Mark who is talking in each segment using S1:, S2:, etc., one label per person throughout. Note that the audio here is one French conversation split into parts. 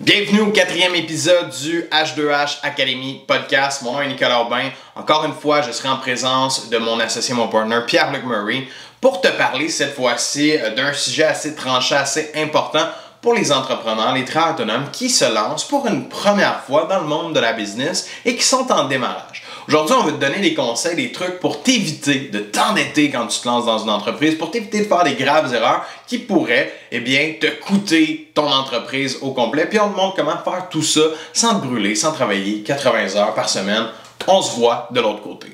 S1: Bienvenue au quatrième épisode du H2H Academy podcast. Mon nom est Nicolas Aubin. Encore une fois, je serai en présence de mon associé, mon partner Pierre-Luc Murray pour te parler cette fois-ci euh, d'un sujet assez tranché, assez important pour les entrepreneurs, les travailleurs autonomes qui se lancent pour une première fois dans le monde de la business et qui sont en démarrage. Aujourd'hui, on veut te donner des conseils, des trucs pour t'éviter de t'endetter quand tu te lances dans une entreprise, pour t'éviter de faire des graves erreurs qui pourraient, eh bien, te coûter ton entreprise au complet. Puis on te montre comment faire tout ça sans te brûler, sans travailler 80 heures par semaine. On se voit de l'autre côté.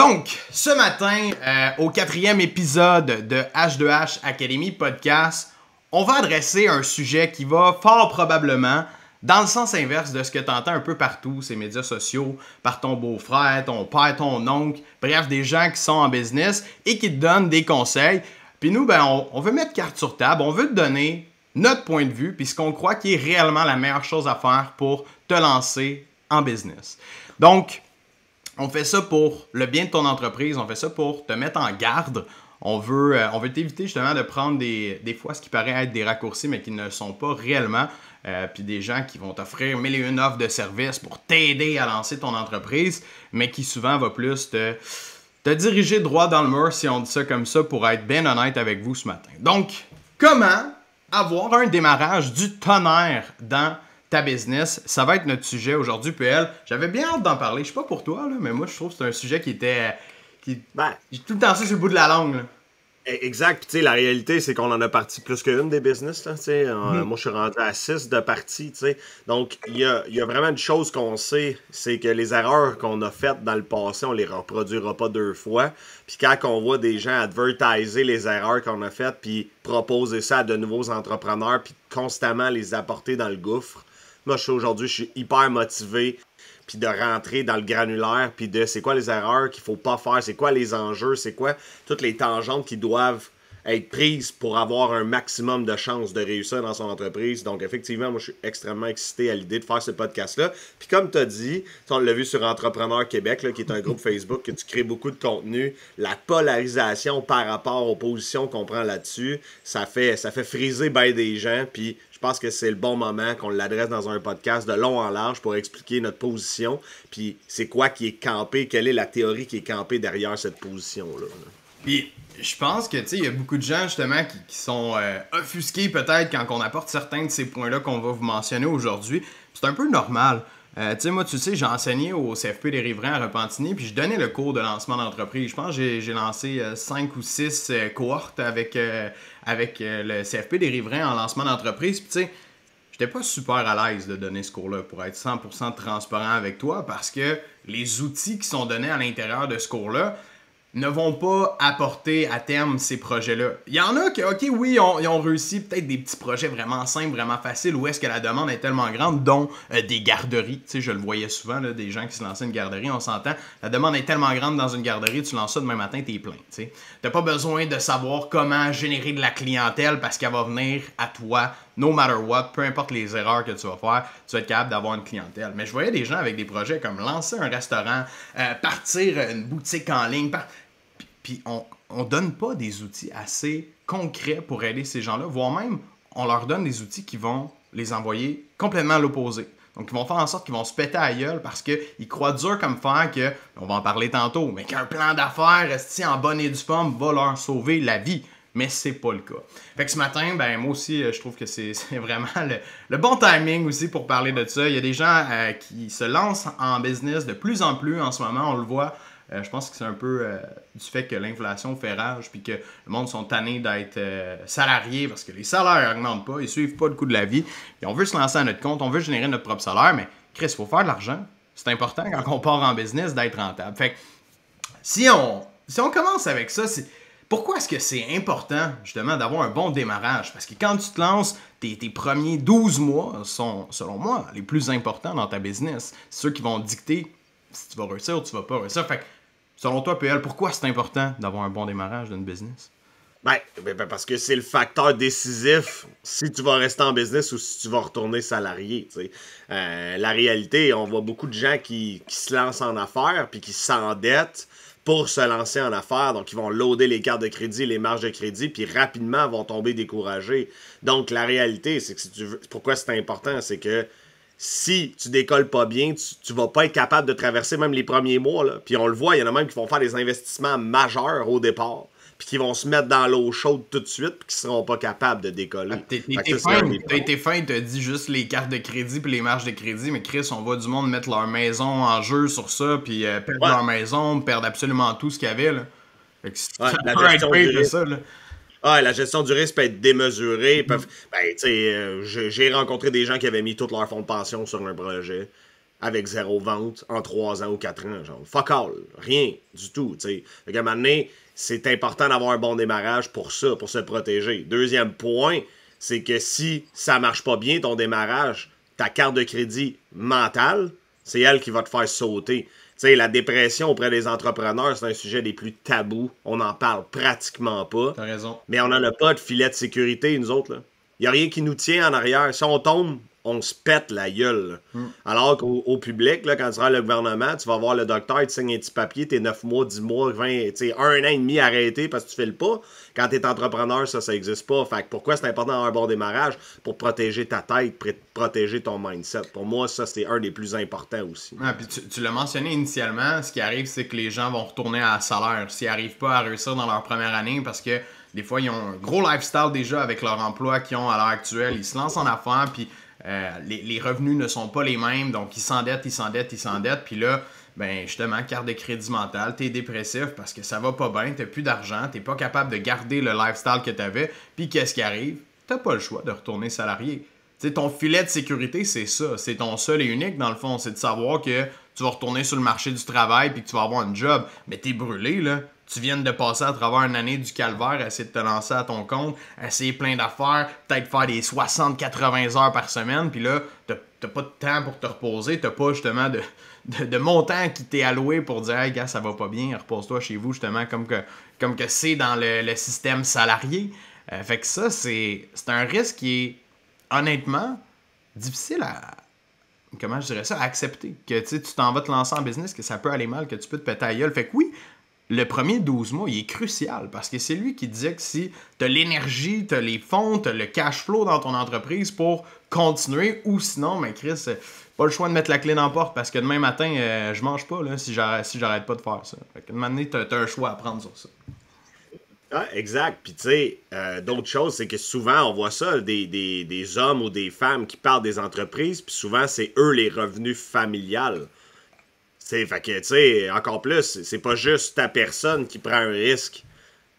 S1: Donc, ce matin, euh, au quatrième épisode de H2H Academy Podcast, on va adresser un sujet qui va fort probablement dans le sens inverse de ce que tu entends un peu partout, ces médias sociaux, par ton beau-frère, ton père, ton oncle, bref, des gens qui sont en business et qui te donnent des conseils. Puis nous, ben, on, on veut mettre carte sur table, on veut te donner notre point de vue, puis ce qu'on croit qui est réellement la meilleure chose à faire pour te lancer en business. Donc, on fait ça pour le bien de ton entreprise, on fait ça pour te mettre en garde. On veut, euh, on veut t'éviter justement de prendre des, des fois ce qui paraît être des raccourcis, mais qui ne le sont pas réellement. Euh, puis des gens qui vont t'offrir mille et une offres de services pour t'aider à lancer ton entreprise, mais qui souvent va plus te, te diriger droit dans le mur, si on dit ça comme ça, pour être bien honnête avec vous ce matin. Donc, comment avoir un démarrage du tonnerre dans ta business. Ça va être notre sujet aujourd'hui, PL. J'avais bien hâte d'en parler. Je sais pas pour toi, là, mais moi, je trouve que c'est un sujet qui était. Qui...
S2: Ben,
S1: J'ai tout le temps ça sur le bout de la langue. Là.
S2: Exact. Puis, la réalité, c'est qu'on en a parti plus qu'une des business. Là. Euh, Moi, je suis rentré à 6 de sais. Donc, il y a, y a vraiment une chose qu'on sait, c'est que les erreurs qu'on a faites dans le passé, on les reproduira pas deux fois. Puis, quand on voit des gens advertiser les erreurs qu'on a faites, puis proposer ça à de nouveaux entrepreneurs, puis constamment les apporter dans le gouffre, moi, je suis aujourd'hui, je suis hyper motivé puis de rentrer dans le granulaire, puis de c'est quoi les erreurs qu'il faut pas faire, c'est quoi les enjeux, c'est quoi toutes les tangentes qui doivent être prises pour avoir un maximum de chances de réussir dans son entreprise. Donc, effectivement, moi, je suis extrêmement excité à l'idée de faire ce podcast-là. Puis, comme tu as dit, on l'a vu sur Entrepreneur Québec, là, qui est un groupe Facebook que tu crées beaucoup de contenu, la polarisation par rapport aux positions qu'on prend là-dessus, ça fait, ça fait friser bien des gens. Puis, pense que c'est le bon moment qu'on l'adresse dans un podcast de long en large pour expliquer notre position. Puis, c'est quoi qui est campé, quelle est la théorie qui est campée derrière cette position-là. là.
S1: Puis, je pense que, tu sais, il y a beaucoup de gens, justement, qui, qui sont euh, offusqués, peut-être, quand on apporte certains de ces points-là qu'on va vous mentionner aujourd'hui. C'est un peu normal. Euh, tu sais, moi, tu sais, j'ai enseigné au CFP des Riverains à Repentigny, puis je donnais le cours de lancement d'entreprise. Je pense que j'ai- lancé 5 ou 6 cohortes avec, euh, avec euh, le CFP des Riverains en lancement d'entreprise. Puis, tu sais, j'étais pas super à l'aise de donner ce cours-là, pour être 100% transparent avec toi, parce que les outils qui sont donnés à l'intérieur de ce cours-là, ne vont pas apporter à terme ces projets-là. Il y en a qui, ok, oui, ils ont réussi peut-être des petits projets vraiment simples, vraiment faciles, où est-ce que la demande est tellement grande, dont euh, des garderies. Tu sais, je le voyais souvent, des gens qui se lançaient une garderie, on s'entend. La demande est tellement grande dans une garderie, tu lances ça demain matin, t'es plein. Tu sais. T'as pas besoin de savoir comment générer de la clientèle parce qu'elle va venir à toi, no matter what, peu importe les erreurs que tu vas faire, tu vas être capable d'avoir une clientèle. Mais je voyais des gens avec des projets comme lancer un restaurant, euh, partir une boutique en ligne, par- puis on, on donne pas des outils assez concrets pour aider ces gens-là, voire même on leur donne des outils qui vont les envoyer complètement à l'opposé. Donc, ils vont faire en sorte qu'ils vont se péter à gueule parce qu'ils croient dur comme fer que, on va en parler tantôt, mais qu'un plan d'affaires, en bonne et due forme, va leur sauver la vie. Mais c'est pas le cas. Fait que ce matin, ben moi aussi, euh, je trouve que c'est vraiment le, bon timing aussi pour parler de ça. Il y a des gens euh, qui se lancent en business de plus en plus en ce moment, on le voit. Euh, je pense que c'est un peu du fait que l'inflation fait rage puis que le monde sont tannés d'être euh, salariés parce que les salaires n'augmentent pas, ils suivent pas le coût de la vie. Puis on veut se lancer à notre compte, on veut générer notre propre salaire, mais Chris, il faut faire de l'argent. C'est important quand on part en business d'être rentable. Fait que si on, si on commence avec ça, c'est pourquoi est-ce que c'est important justement d'avoir un bon démarrage? Parce que quand tu te lances, tes, premiers 12 mois sont, selon moi, les plus importants dans ta business. C'est ceux qui vont dicter si tu vas réussir ou tu vas pas réussir. Fait que, selon toi, PL, pourquoi c'est important d'avoir un bon démarrage d'une business?
S2: Ben, ben, ben, parce que c'est le facteur décisif si tu vas rester en business ou si tu vas retourner salarié. Euh, la réalité, on voit beaucoup de gens qui, qui se lancent en affaires puis qui s'endettent pour se lancer en affaires. Donc, ils vont loader les cartes de crédit, les marges de crédit, puis rapidement vont tomber découragés. Donc, la réalité, c'est que si tu veux, pourquoi c'est important, c'est que si tu décolles pas bien, tu, vas pas être capable de traverser même les premiers mois. Puis on le voit, il y en a même qui vont faire des investissements majeurs au départ puis qui vont se mettre dans l'eau chaude tout de suite, puis qui seront pas capables de décoller. Ah,
S1: t'as été fin, t'as dit juste les cartes de crédit puis les marges de crédit, mais Chris, on voit du monde mettre leur maison en jeu sur ça, puis euh, perdre leur maison, perdre absolument tout ce qu'il y avait. Là.
S2: Fait que ouais, la gestion du ça, là. Ah, la gestion du risque peut être démesurée. Peuvent... Mm. Ben, euh, j'ai rencontré des gens qui avaient mis tout leur fonds de pension sur un projet avec zéro vente en trois ans ou quatre ans. Genre, fuck all. Rien du tout, tu sais. Fait qu'à un moment donné, c'est important d'avoir un bon démarrage pour ça, pour se protéger. Deuxième point, c'est que si ça marche pas bien, ton démarrage, ta carte de crédit mentale, c'est elle qui va te faire sauter. Tu sais, la dépression auprès des entrepreneurs, c'est un sujet des plus tabous. On n'en parle pratiquement pas.
S1: T'as raison.
S2: Mais on n'en a pas de filet de sécurité, nous autres. Il n'y a rien qui nous tient en arrière. Si on tombe, on se pète la gueule. Hmm. Alors qu'au public, là, quand tu vas le gouvernement, tu vas voir le docteur, il te signe un petit papier, t'es 9 mois, 10 mois, 20, un an et demi arrêté parce que tu fais le pas. Quand tu es entrepreneur, ça, ça n'existe pas. Fait pourquoi c'est important d'avoir un bon démarrage? Pour protéger ta tête, protéger ton mindset. Pour moi, ça, c'est un des plus importants aussi.
S1: puis tu, l'as mentionné initialement, ce qui arrive, c'est que les gens vont retourner à salaire s'ils n'arrivent pas à réussir dans leur première année parce que des fois, ils ont un gros lifestyle déjà avec leur emploi qu'ils ont à l'heure actuelle. Ils se lancent en affaires, puis euh, les, revenus ne sont pas les mêmes, donc ils s'endettent, ils s'endettent, ils s'endettent. Puis là, ben justement, carte de crédit mental, t'es dépressif parce que ça va pas bien, t'as plus d'argent, t'es pas capable de garder le lifestyle que t'avais. Puis qu'est-ce qui arrive? T'as pas le choix de retourner salarié. sais, ton filet de sécurité, c'est ça. C'est ton seul et unique, dans le fond. C'est de savoir que tu vas retourner sur le marché du travail puis que tu vas avoir un job. Mais t'es brûlé, là tu viens de passer à travers une année du calvaire, essayer de te lancer à ton compte, essayer plein d'affaires, peut-être faire des 60-80 heures par semaine, puis là, t'as pas de temps pour te reposer, t'as pas justement de, de, montant qui t'est alloué pour dire Hey gars, ça va pas bien, repose-toi chez vous, justement, comme que comme que c'est dans le, système salarié. Euh, fait que ça, c'est un risque qui est honnêtement difficile à. Comment je dirais ça? À accepter. Que tu t'en vas te lancer en business, que ça peut aller mal, que tu peux te péter à gueule. Fait que oui, le premier 12 mois, il est crucial parce que c'est lui qui disait que si tu as l'énergie, tu as les fonds, tu as le cash flow dans ton entreprise pour continuer ou sinon, mais Chris, pas le choix de mettre la clé dans la porte parce que demain matin, euh, je mange pas là, si j'arrête si pas de faire ça. Fait que donné, tu as, un choix à prendre sur ça.
S2: Ah, exact. Puis, tu sais, euh, d'autres choses, c'est que souvent, on voit ça, des, des, hommes ou des femmes qui parlent des entreprises, puis souvent, c'est eux les revenus familiales fait que, tu sais, encore plus, c'est pas juste ta personne qui prend un risque.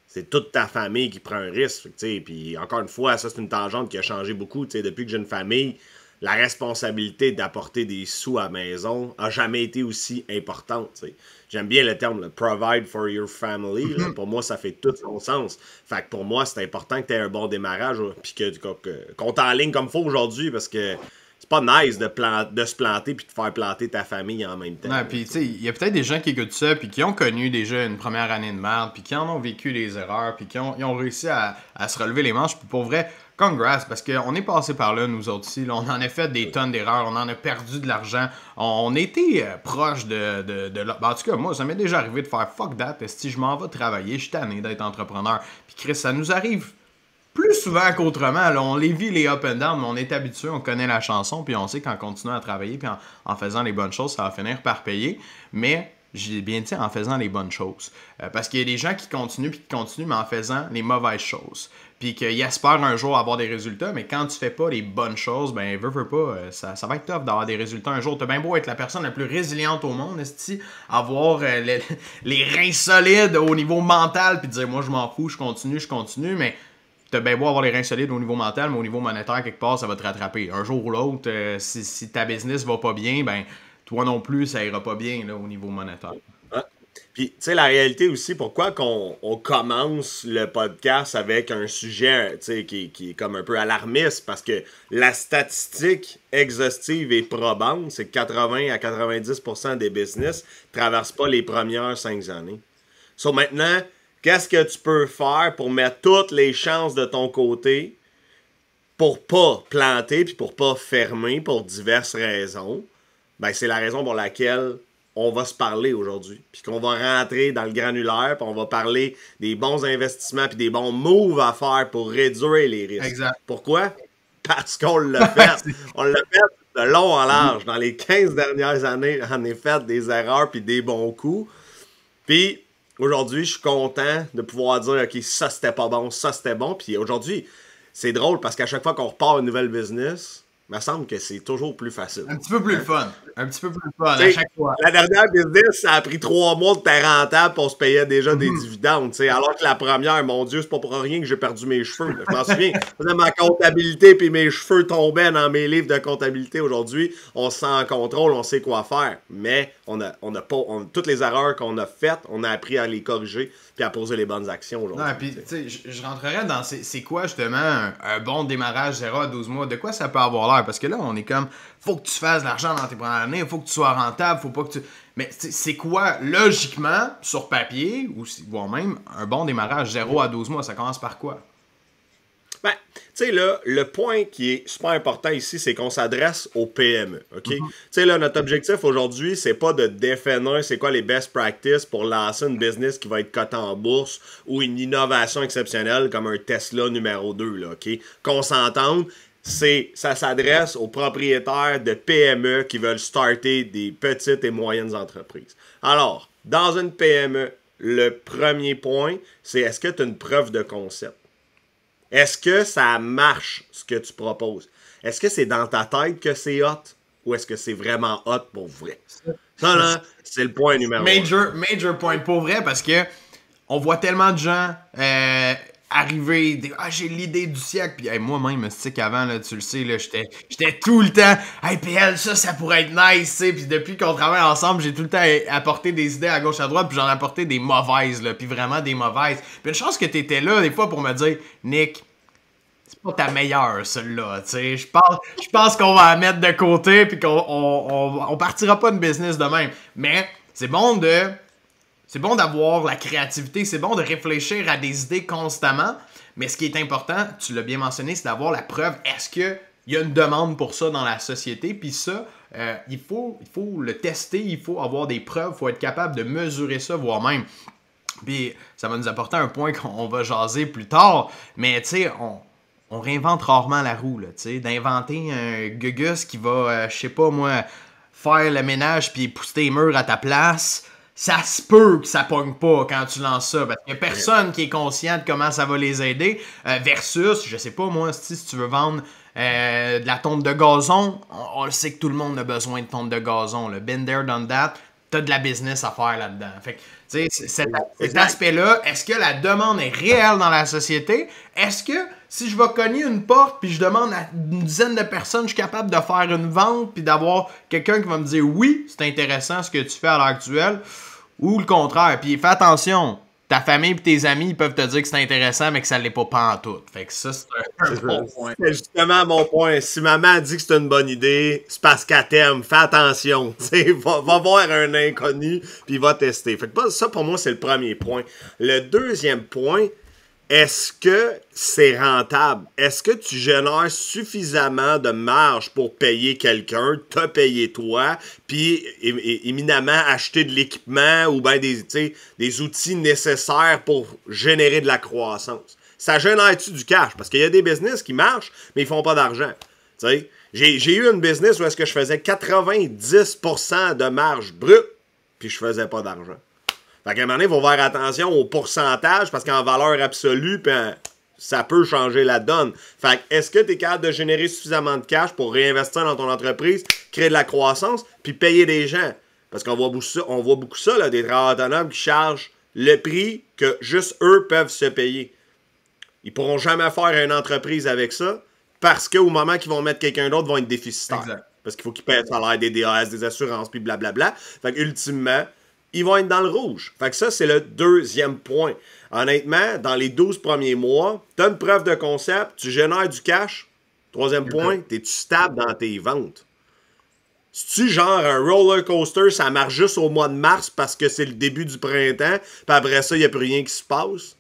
S2: C'est toute ta famille qui prend un risque. Puis encore une fois, ça, c'est une tangente qui a changé beaucoup. sais depuis que j'ai une famille, la responsabilité d'apporter des sous à la maison a jamais été aussi importante. J'aime bien le terme provide for your family. Mm-hmm. Pour moi, ça fait tout son sens. Fait que pour moi, c'est important que tu aies un bon démarrage puis que, qu'on t'enligne comme faut aujourd'hui parce que pas nice de, de se planter puis de faire planter ta famille en même temps.
S1: puis tu sais, il y a peut-être des gens qui écoutent ça puis qui ont connu déjà une première année de merde puis qui en ont vécu des erreurs puis qui ont, réussi à, se relever les manches. Puis pour vrai, congrats parce qu'on est passé par là, nous autres aussi. on en a fait des tonnes d'erreurs, on en a perdu de l'argent. On, était euh, proche de. de, de ben, en tout cas, moi, ça m'est déjà arrivé de faire fuck that. Si je m'en vais travailler, je suis tanné d'être entrepreneur. Puis Chris, ça nous arrive plus souvent qu'autrement. On les vit les up and down, mais on est habitué, on connaît la chanson, puis on sait qu'en continuant à travailler, puis en, faisant les bonnes choses, ça va finir par payer. Mais j'ai bien dit en faisant les bonnes choses. Euh, parce qu'il y a des gens qui continuent, puis qui continuent, mais en faisant les mauvaises choses. Puis qu'ils espèrent un jour avoir des résultats, mais quand tu fais pas les bonnes choses, ben, veux, veux pas, euh, ça, ça va être tough d'avoir des résultats un jour. T'as bien beau être la personne la plus résiliente au monde, est avoir euh, les, les, reins solides au niveau mental, puis dire, moi, je m'en fous, je continue, je continue, mais t'as bien beau avoir les reins solides au niveau mental, mais au niveau monétaire, quelque part, ça va te rattraper. Un jour ou l'autre, euh, si, ta business va pas bien, ben toi non plus, ça ira pas bien là, au niveau monétaire.
S2: Puis, tu sais, la réalité aussi, pourquoi qu'on on commence le podcast avec un sujet qui, qui est comme un peu alarmiste, parce que la statistique exhaustive et probante, c'est que 80 à 90% des business ne traversent pas les premières cinq années. So, maintenant, qu'est-ce que tu peux faire pour mettre toutes les chances de ton côté pour pas planter puis pour pas fermer pour diverses raisons, ben c'est la raison pour laquelle on va se parler aujourd'hui. Puis qu'on va rentrer dans le granulaire, puis on va parler des bons investissements puis des bons moves à faire pour réduire les risques.
S1: Exact.
S2: Pourquoi? Parce qu'on l'a fait. on l'a fait de long en large. Dans les 15 dernières années, on a fait des erreurs puis des bons coups. Puis aujourd'hui, je suis content de pouvoir dire, OK, ça c'était pas bon, ça c'était bon. Puis aujourd'hui, c'est drôle parce qu'à chaque fois qu'on repart une nouvelle business, me semble que c'est toujours plus facile.
S1: Un petit peu plus fun. Un petit peu plus fun à chaque fois.
S2: La dernière business, ça a pris trois mois de être rentable pour se payer déjà des mhm. dividendes. Alors que la première, mon Dieu, c'est pas pour rien que j'ai perdu mes cheveux. Je m'en souviens. Ma comptabilité puis mes cheveux tombaient dans mes livres de comptabilité. Aujourd'hui, on se sent en contrôle, on sait quoi faire. Mais on a, on a pas. toutes les erreurs qu'on a faites, on a appris à les corriger puis à poser les bonnes actions aujourd'hui.
S1: Non, puis, tu sais, je, rentrerais dans c'est quoi justement un, bon démarrage 0 à 12 mois? De quoi ça peut avoir l'air? Parce que là, on est comme, faut que tu fasses de l'argent dans tes premières années, faut que tu sois rentable, faut pas que tu. Mais c'est quoi, logiquement, sur papier, ou voire même un bon démarrage 0 à 12 mois? Ça commence par quoi?
S2: Tu sais, là, le point qui est super important ici, c'est qu'on s'adresse aux PME. OK? Mhm. Tu sais, là, notre objectif aujourd'hui, c'est pas de définir c'est quoi les best practices pour lancer une business qui va être cotée en bourse ou une innovation exceptionnelle comme un Tesla numéro 2, là, OK? Qu'on s'entende, c'est ça s'adresse aux propriétaires de PME qui veulent starter des petites et moyennes entreprises. Alors, dans une PME, le premier point, c'est est-ce que tu as une preuve de concept? Est-ce que ça marche, ce que tu proposes? Est-ce que c'est dans ta tête que c'est hot? Ou est-ce que c'est vraiment hot pour vrai? Ça, là, c'est le point numéro
S1: major, Major point pour vrai, parce que on voit tellement de gens euh, arriver, ah, j'ai l'idée du siècle. Puis moi-même, c'est qu'avant, tu le sais, j'étais tout le temps, hey, PL, ça, ça pourrait être nice, tu Puis depuis qu'on travaille ensemble, j'ai tout le temps apporté des idées à gauche, à droite, puis j'en ai apporté des mauvaises, là, puis vraiment des mauvaises. Puis une chance que tu étais là, des fois, pour me dire, Nick, c'est pas ta meilleure, celle-là, tu sais. Je pense, je pense qu'on va la mettre de côté, puis qu'on on, on partira pas de business de même. Mais c'est bon de c'est bon d'avoir la créativité, c'est bon de réfléchir à des idées constamment, mais ce qui est important, tu l'as bien mentionné, c'est d'avoir la preuve. Est-ce qu'il y a une demande pour ça dans la société? Puis ça, euh, il, faut, il faut le tester, il faut avoir des preuves, il faut être capable de mesurer ça, voire même. Puis ça va nous apporter un point qu'on va jaser plus tard, mais tu sais, on, réinvente rarement la roue, tu sais, d'inventer un gugus qui va, euh, je sais pas moi, faire le ménage puis pousser les murs à ta place ça se peut que ça pogne pas quand tu lances ça parce qu'il y a personne qui est conscient de comment ça va les aider euh, versus je sais pas moi si, tu veux vendre euh, de la tonte de gazon on, le sait que tout le monde a besoin de tonte de gazon le been there done that t'as de la business à faire là-dedans. Fait tu sais cet, cet aspect-là est-ce que la demande est réelle dans la société? Est-ce que si je vais cogner une porte puis je demande à une dizaine de personnes, je suis capable de faire une vente puis d'avoir quelqu'un qui va me dire oui, c'est intéressant ce que tu fais à l'heure actuelle ou le contraire. Puis fais attention, ta famille et tes amis ils peuvent te dire que c'est intéressant, mais que ça ne l'est pas pantoute. Fait que ça, c'est un, bon point.
S2: C'est justement mon point. Si maman dit que c'est une bonne idée, c'est parce qu'elle t'aime. Fais attention. va, va voir un inconnu, puis va tester. Fait que ça, pour moi, c'est le premier point. Le deuxième point, est-ce que c'est rentable? Est-ce que tu génères suffisamment de marge pour payer quelqu'un, te payer toi, puis éminemment acheter de l'équipement ou bien des, outils nécessaires pour générer de la croissance? Ça génère-tu du cash? Parce qu'il y a des business qui marchent, mais ils font pas d'argent. J'ai eu une business où est-ce que je faisais 90% de marge brute, puis je faisais pas d'argent. Fait qu'à un moment donné, il faut faire attention au pourcentage parce qu'en valeur absolue, ben, ça peut changer la donne. Fait que est-ce que tu es capable de générer suffisamment de cash pour réinvestir dans ton entreprise, créer de la croissance, puis payer des gens? Parce qu'on voit beaucoup ça, on voit beaucoup ça, là, des travailleurs autonomes qui chargent le prix que juste eux peuvent se payer. Ils pourront jamais faire une entreprise avec ça parce qu'au moment qu'ils vont mettre quelqu'un d'autre, ils vont être déficitaires. Parce qu'il faut qu'ils paient le salaire, des DAS, des assurances, puis blablabla. Fait que ultimement, ils vont être dans le rouge. Fait que ça, c'est le deuxième point. Honnêtement, dans les 12 premiers mois, tu as une preuve de concept, tu génères du cash. Troisième point, es-tu stable dans tes ventes? C'est-tu genre un roller coaster, ça marche juste au mois de mars parce que c'est le début du printemps, puis après ça, il n'y a plus rien qui se passe?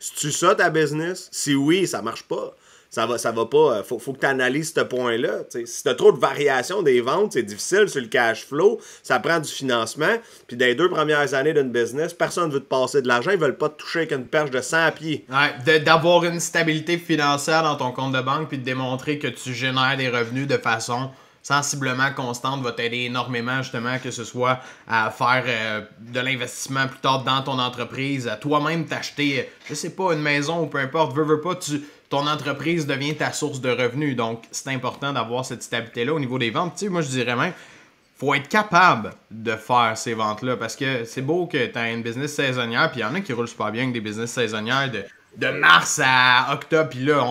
S2: C'est-tu ça ta business? Si oui, ça marche pas ça va, ça va pas. Euh, faut, faut que tu analyses ce point-là. Si tu as trop de variations des ventes, c'est difficile sur le cash flow. Ça prend du financement. Puis dans les deux premières années d'une business, personne ne veut te passer de l'argent. Ils veulent pas te toucher avec une perche de 100 pieds.
S1: Ouais, d'avoir une stabilité financière dans ton compte de banque puis de démontrer que tu génères des revenus de façon sensiblement constante va t'aider énormément justement que ce soit à faire euh, de l'investissement plus tard dans ton entreprise, à toi-même t'acheter, je sais pas, une maison ou peu importe, veux, veux pas, tu, ton entreprise devient ta source de revenus. Donc, c'est important d'avoir cette stabilité-là au niveau des ventes. Tu sais, moi, je dirais même, faut être capable de faire ces ventes-là parce que c'est beau que tu as une business saisonnière, puis il y en a qui roulent super bien avec des business saisonnières de, de mars à octobre, puis là,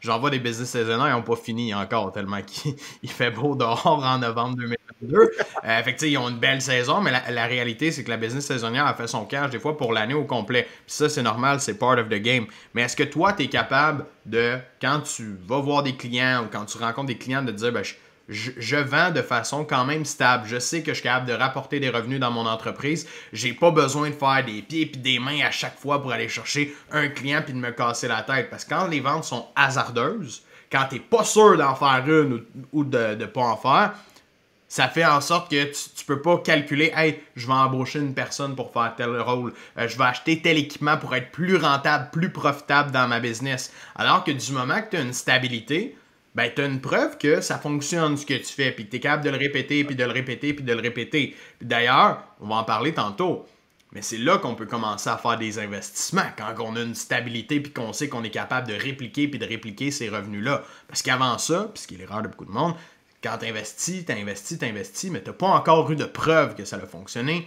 S1: j'en vois des business saisonnières, ils n'ont pas fini encore tellement qu'il fait beau dehors en novembre 2020. Euh, fait que, ils ont une belle saison, mais la, réalité, c'est que la business saisonnière a fait son cash des fois pour l'année au complet. Puis ça, c'est normal, c'est part of the game. Mais est-ce que toi, tu es capable de, quand tu vas voir des clients ou quand tu rencontres des clients, de dire, ben, je, vends de façon quand même stable. Je sais que je suis capable de rapporter des revenus dans mon entreprise. J'ai pas besoin de faire des pieds et des mains à chaque fois pour aller chercher un client puis de me casser la tête. Parce que quand les ventes sont hasardeuses, quand tu n'es pas sûr d'en faire une ou, de ne pas en faire, ça fait en sorte que tu, peux pas calculer, hey, je vais embaucher une personne pour faire tel rôle, euh, je vais acheter tel équipement pour être plus rentable, plus profitable dans ma business. Alors que du moment que tu as une stabilité, ben tu as une preuve que ça fonctionne ce que tu fais, puis tu es capable de le répéter, puis de le répéter, puis de le répéter. D'ailleurs, on va en parler tantôt. Mais c'est là qu'on peut commencer à faire des investissements, quand on a une stabilité puis qu'on sait qu'on est capable de répliquer puis de répliquer ces revenus-là. Parce qu'avant ça, puis ce qui est l'erreur de beaucoup de monde, quand tu investis, tu investis, tu investis, mais tu n'as pas encore eu de preuve que ça a fonctionné,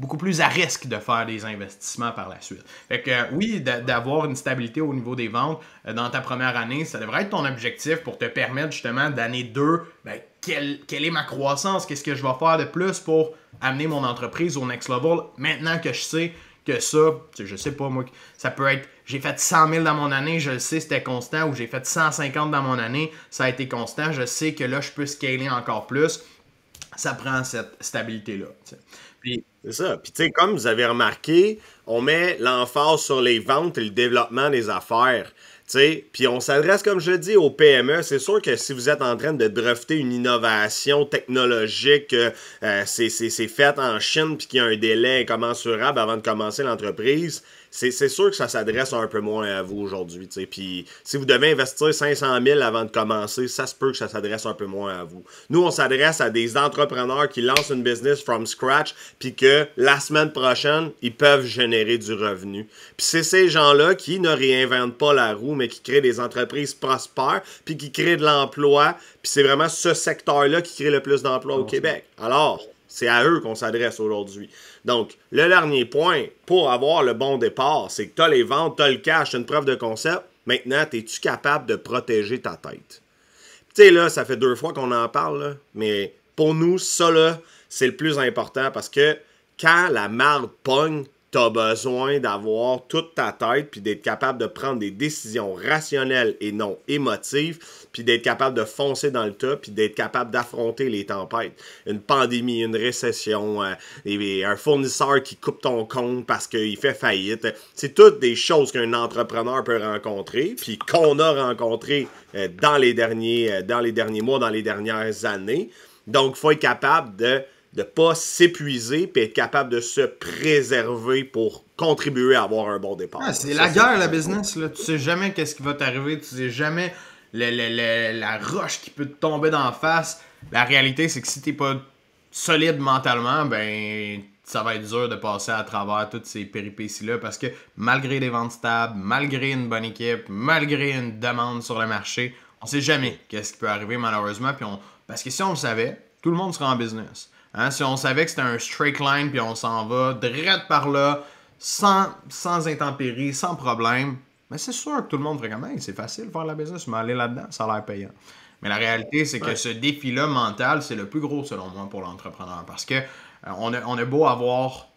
S1: beaucoup plus à risque de faire des investissements par la suite. Fait que oui, d'avoir une stabilité au niveau des ventes euh, dans ta première année, ça devrait être ton objectif pour te permettre justement d'année 2, ben, quelle, quelle, est ma croissance, qu'est-ce que je vais faire de plus pour amener mon entreprise au next level? Maintenant que je sais que ça, je sais pas moi, ça peut être j'ai fait 100 000 dans mon année, je le sais, c'était constant, ou j'ai fait 150 dans mon année, ça a été constant, je sais que là, je peux scaler encore plus. Ça prend cette stabilité-là.
S2: C'est ça. Puis, tu sais, comme vous avez remarqué, on met l'emphase sur les ventes et le développement des affaires. Puis on s'adresse, comme je dis, aux PME. C'est sûr que si vous êtes en train de breveter une innovation technologique, euh, c'est fait en Chine puis qu'il y a un délai incommensurable avant de commencer l'entreprise, c'est sûr que ça s'adresse un peu moins à vous aujourd'hui. Puis si vous devez investir 500 000 avant de commencer, ça se peut que ça s'adresse un peu moins à vous. Nous, on s'adresse à des entrepreneurs qui lancent une business from scratch, puis que la semaine prochaine, ils peuvent générer du revenu. Puis c'est ces gens-là qui ne réinventent pas la roue, mais qui créent des entreprises prospères, puis qui créent de l'emploi. Puis c'est vraiment ce secteur-là qui crée le plus d'emplois au Québec. Alors, c'est à eux qu'on s'adresse aujourd'hui. Donc, le dernier point pour avoir le bon départ, c'est que tu as les ventes, tu as le cash, tu une preuve de concept. Maintenant, es-tu capable de protéger ta tête? Tu sais, là, ça fait deux fois qu'on en parle, mais pour nous, ça, là, c'est le plus important parce que quand la marde pogne, tu as besoin d'avoir toute ta tête, puis d'être capable de prendre des décisions rationnelles et non émotives, puis d'être capable de foncer dans le tas, puis d'être capable d'affronter les tempêtes. Une pandémie, une récession, euh, un fournisseur qui coupe ton compte parce qu'il fait faillite. C'est toutes des choses qu'un entrepreneur peut rencontrer, puis qu'on a rencontré euh, dans, les derniers, euh, dans les derniers mois, dans les dernières années. Donc, il faut être capable de de pas s'épuiser puis être capable de se préserver pour contribuer à avoir un bon départ.
S1: Ah, c'est la guerre, la business. Là. Tu sais jamais qu'est-ce qui va t'arriver. Tu sais jamais la roche qui peut te tomber d'en face. La réalité, c'est que si t'es pas solide mentalement, ben ça va être dur de passer à travers toutes ces péripéties-là parce que malgré des ventes stables, malgré une bonne équipe, malgré une demande sur le marché, on sait jamais qu'est-ce qui peut arriver malheureusement. Puis on... Parce que si on le savait, tout le monde serait en business. Hein, si on savait que c'était un straight line, puis on s'en va direct par là, sans, sans intempéries, sans problème, mais c'est sûr que tout le monde ferait comme c'est facile de faire la business, mais aller là-dedans, ça a l'air payant. Mais la réalité, c'est que ce défi-là mental, c'est le plus gros selon moi pour l'entrepreneur. Parce que euh, on, a, on, a, beau avoir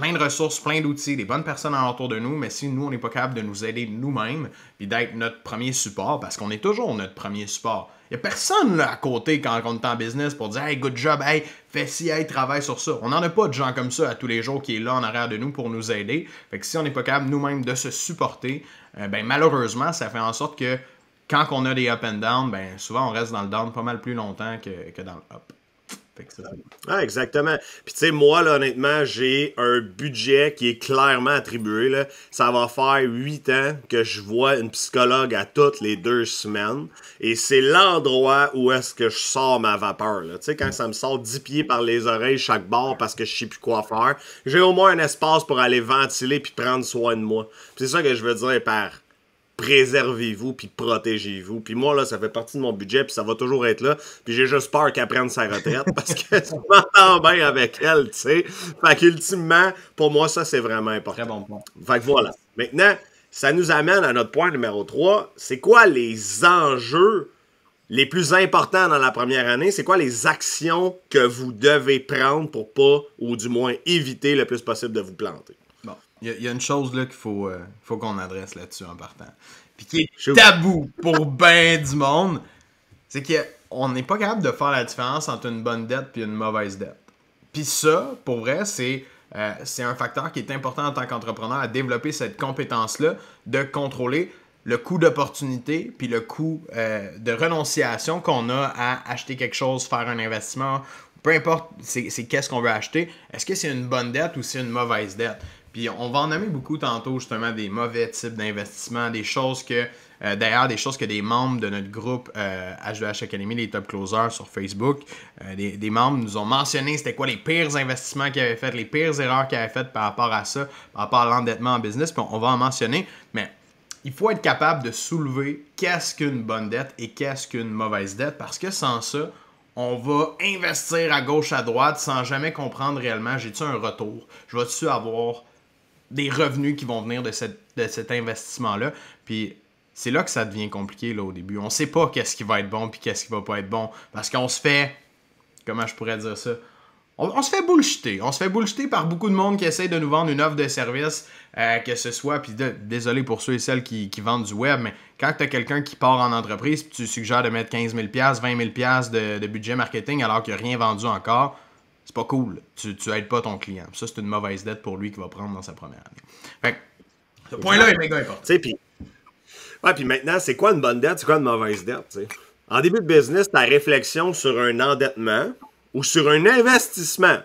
S1: plein de ressources, plein d'outils, des bonnes personnes autour de nous, mais si nous, on n'est pas capable de nous aider nous-mêmes, puis d'être notre premier support, parce qu'on est toujours notre premier support. Il n'y a personne là à côté quand on est en business pour dire Hey, good job, hey, fais ci, hey, travaille sur ça. On n'en a pas de gens comme ça à tous les jours qui est là en arrière de nous pour nous aider. Fait que si on n'est pas capable nous-mêmes de se supporter, euh, ben malheureusement, ça fait en sorte que quand on a des up and down, ben souvent on reste dans le down pas mal plus longtemps que, que dans le up.
S2: Ah, exactement. Puis tu sais, moi, là, honnêtement, j'ai un budget qui est clairement attribué. Là. Ça va faire huit ans que je vois une psychologue à toutes les deux semaines. Et c'est l'endroit où est-ce que je sors ma vapeur. Tu sais, quand ça me sort dix pieds par les oreilles chaque bord parce que je sais plus quoi faire, j'ai au moins un espace pour aller ventiler puis prendre soin de moi. C'est ça que je veux dire par préservez-vous puis protégez-vous. Puis moi, là, ça fait partie de mon budget, puis ça va toujours être là. Puis j'ai juste peur qu'elle prenne sa retraite parce que je m'entends bien avec elle, tu sais. Fait qu'ultimement, pour moi, ça, c'est vraiment important.
S1: Très bon point.
S2: Fait que voilà. Maintenant, ça nous amène à notre point numéro 3. C'est quoi les enjeux les plus importants dans la première année? C'est quoi les actions que vous devez prendre pour pas, ou du moins éviter le plus possible de vous planter?
S1: Il y, a une chose là qu'il faut, euh, faut qu'on adresse là-dessus en partant. Puis qui est tabou pour ben du monde, c'est qu'on n'est pas capable de faire la différence entre une bonne dette et une mauvaise dette. Puis ça, pour vrai, c'est euh, c'est un facteur qui est important en tant qu'entrepreneur à développer cette compétence-là de contrôler le coût d'opportunité puis le coût euh, de renonciation qu'on a à acheter quelque chose, faire un investissement, peu importe c'est qu'est-ce qu'on veut acheter, est-ce que c'est une bonne dette ou c'est une mauvaise dette? Puis on va en nommer beaucoup tantôt, justement, des mauvais types d'investissements, des choses que, euh, d'ailleurs, des choses que des membres de notre groupe euh, H2H Academy, les top closers sur Facebook, euh, des, membres nous ont mentionné c'était quoi les pires investissements qu'ils avaient fait, les pires erreurs qu'ils avaient faites par rapport à ça, par rapport à l'endettement en business, puis on, va en mentionner. Mais il faut être capable de soulever qu'est-ce qu'une bonne dette et qu'est-ce qu'une mauvaise dette, parce que sans ça, on va investir à gauche, à droite sans jamais comprendre réellement j'ai-tu un retour, je vais-tu avoir des revenus qui vont venir de, cet investissement-là. Puis c'est là que ça devient compliqué là, au début. On sait pas qu'est-ce qui va être bon puis qu'est-ce qui va pas être bon. Parce qu'on se fait. Comment je pourrais dire ça? On, se fait bullshiter. On se fait bullshiter par beaucoup de monde qui essaie de nous vendre une offre de service, euh, que ce soit, puis désolé pour ceux et celles qui, vendent du web, mais quand tu as quelqu'un qui part en entreprise, puis tu suggères de mettre 15 000 20 000 de, de budget marketing alors qu'il n'a rien vendu encore, c'est pas cool. Tu, tu aides pas ton client. Ça, c'est une mauvaise dette pour lui qui va prendre dans sa première année. Fait ce point-là est méga important.
S2: Puis maintenant, c'est quoi une bonne dette, c'est quoi une mauvaise dette, En début de business, ta réflexion sur un endettement ou sur un investissement,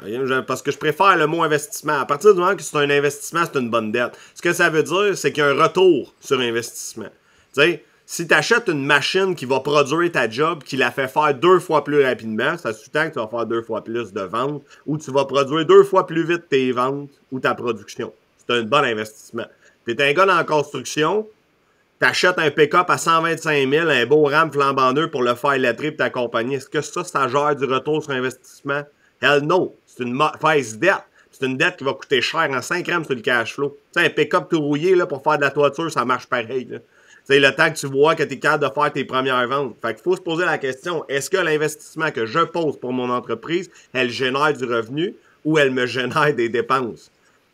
S2: parce que je préfère le mot investissement. À partir du moment que c'est un investissement, c'est une bonne dette. Ce que ça veut dire, c'est qu'il y a un retour sur investissement. Tu sais, si tu achètes une machine qui va produire ta job, qui la fait faire deux fois plus rapidement, ça sous-tend que tu vas faire deux fois plus de ventes, ou tu vas produire deux fois plus vite tes ventes ou ta production. C'est un bon investissement. Puis es un gars dans la construction, tu achètes un pick-up à 125 000, un beau RAM flambant neuf pour le faire lettrer et t'accompagner. Est-ce que ça, ça gère du retour sur investissement? Hell no. C'est une mauvaise dette. C'est une dette qui va coûter cher en 5 grammes sur le cash flow. Tu sais, un pick-up tout rouillé là, pour faire de la toiture, ça marche pareil. C'est le temps que tu vois que tu es capable de faire tes premières ventes. Fait qu'il faut se poser la question, est-ce que l'investissement que je pose pour mon entreprise, elle génère du revenu ou elle me génère des dépenses?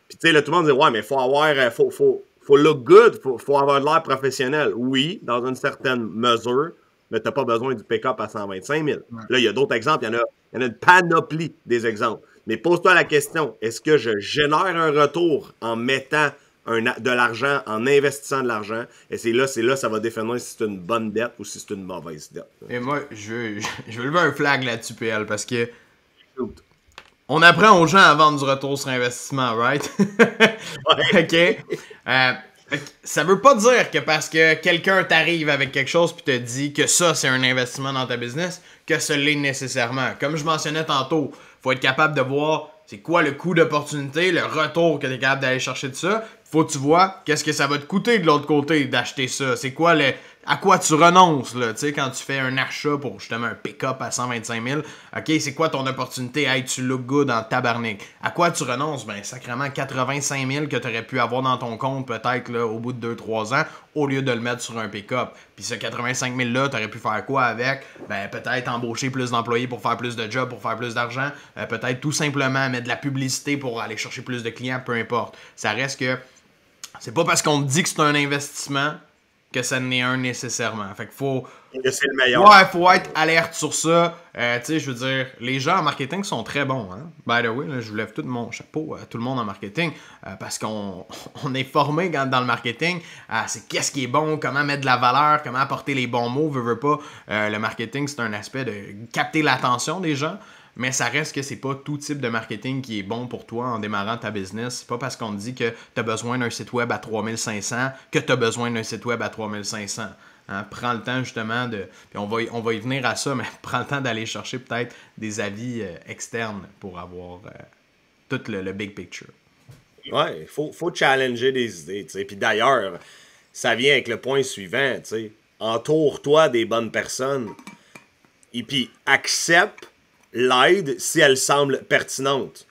S2: Puis tu sais, là, tout le monde dit, ouais, mais faut avoir, euh, faut, faut, faut look good, faut, faut avoir de l'air professionnel. Oui, dans une certaine mesure, mais tu n'as pas besoin du pick-up à 125 000. Là, il y a d'autres exemples, il y, en a, il y en a une panoplie des exemples. Mais pose-toi la question, est-ce que je génère un retour en mettant de l'argent en investissant de l'argent. Et c'est là, c'est là, ça va définir si c'est une bonne dette ou si c'est une mauvaise dette.
S1: Et moi, je veux, je veux lever un flag là-dessus, PL, parce que on apprend aux gens à vendre du retour sur investissement, right? ok? Euh, ça veut pas dire que parce que quelqu'un t'arrive avec quelque chose puis te dit que ça c'est un investissement dans ta business que ce l'est nécessairement. Comme je mentionnais tantôt, faut être capable de voir c'est quoi le coût d'opportunité, le retour que tu es capable d'aller chercher de ça, faut que tu vois qu'est-ce que ça va te coûter de l'autre côté d'acheter ça. C'est quoi le, à quoi tu renonces, là, tu sais, quand tu fais un achat pour justement un pick-up à 125 000, ok, c'est quoi ton opportunité? Hey, tu look good en tabarnak. À quoi tu renonces? Ben, sacrément 85 000 que tu aurais pu avoir dans ton compte peut-être, là, au bout de 2-3 ans, au lieu de le mettre sur un pick-up. Puis ce 85 000 là, tu aurais pu faire quoi avec? Ben, peut-être embaucher plus d'employés pour faire plus de jobs, pour faire plus d'argent. Euh, peut-être tout simplement mettre de la publicité pour aller chercher plus de clients, peu importe. Ça reste que c'est pas parce qu'on te dit que c'est un investissement que ça n'est un nécessairement. Fait faut.
S2: Que c'est le meilleur.
S1: Ouais, faut être alerte sur ça. Euh, tu sais, je veux dire, les gens en marketing sont très bons. Hein? By the way, là, je vous lève tout mon chapeau à tout le monde en marketing euh, parce qu'on on est formé dans le marketing à c'est qu'est-ce qui est bon, comment mettre de la valeur, comment apporter les bons mots, veut, veut pas. Euh, le marketing, c'est un aspect de capter l'attention des gens. Mais ça reste que c'est pas tout type de marketing qui est bon pour toi en démarrant ta business. C'est pas parce qu'on te dit que tu as besoin d'un site web à 3500 que tu as besoin d'un site web à 3500. Hein, prends le temps justement de. Puis on va, y, on va y venir à ça, mais prends le temps d'aller chercher peut-être des avis euh, externes pour avoir euh, tout le, big picture.
S2: Ouais, il faut, faut, challenger des idées. Puis d'ailleurs, ça vient avec le point suivant. Entoure-toi des bonnes personnes. Et puis accepte l'aide si elle semble pertinente.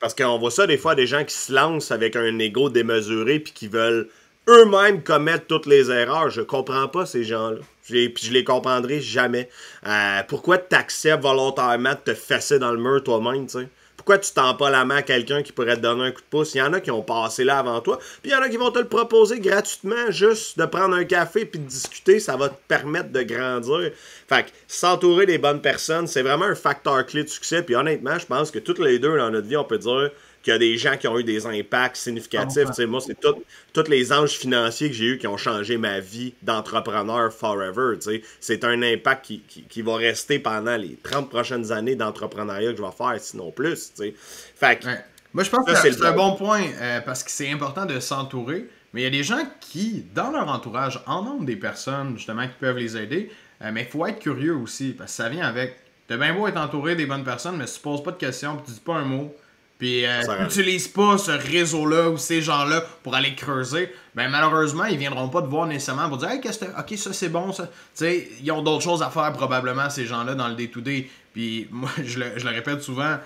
S2: Parce qu'on voit ça des fois, des gens qui se lancent avec un ego démesuré puis qui veulent eux-mêmes commettre toutes les erreurs. Je comprends pas ces gens-là. Puis je les comprendrai jamais. Euh, pourquoi tu acceptes volontairement de te fesser dans le mur toi-même? Pourquoi tu tends pas la main à quelqu'un qui pourrait te donner un coup de pouce? Il y en a qui ont passé là avant toi, puis il y en a qui vont te le proposer gratuitement, juste de prendre un café puis de discuter, ça va te permettre de grandir. Fait que s'entourer des bonnes personnes, c'est vraiment un facteur clé de succès. Puis honnêtement, je pense que toutes les deux dans notre vie, on peut dire qu'il y a des gens qui ont eu des impacts significatifs. moi, c'est tous les anges financiers que j'ai eu qui ont changé ma vie d'entrepreneur forever. C'est un impact qui, qui, va rester pendant les 30 prochaines années d'entrepreneuriat que je vais faire, sinon plus. Fait
S1: Moi, je pense que c'est un bon point euh, parce que c'est important de s'entourer. Mais il y a des gens qui, dans leur entourage, en ont des personnes justement qui peuvent les aider. Euh, mais il faut être curieux aussi parce que ça vient avec. T'as bien beau être entouré des bonnes personnes, mais si tu poses pas de questions, puis tu dis pas un mot, puis euh, n'utilisent pas ce réseau-là ou ces gens-là pour aller creuser, ben malheureusement, ils viendront pas te voir nécessairement pour dire Hey, qu'est-ce que ok, ça c'est bon, ça. Tu sais, ils ont d'autres choses à faire probablement, ces gens-là, dans le day-to-day. Puis moi, je le, je le répète souvent,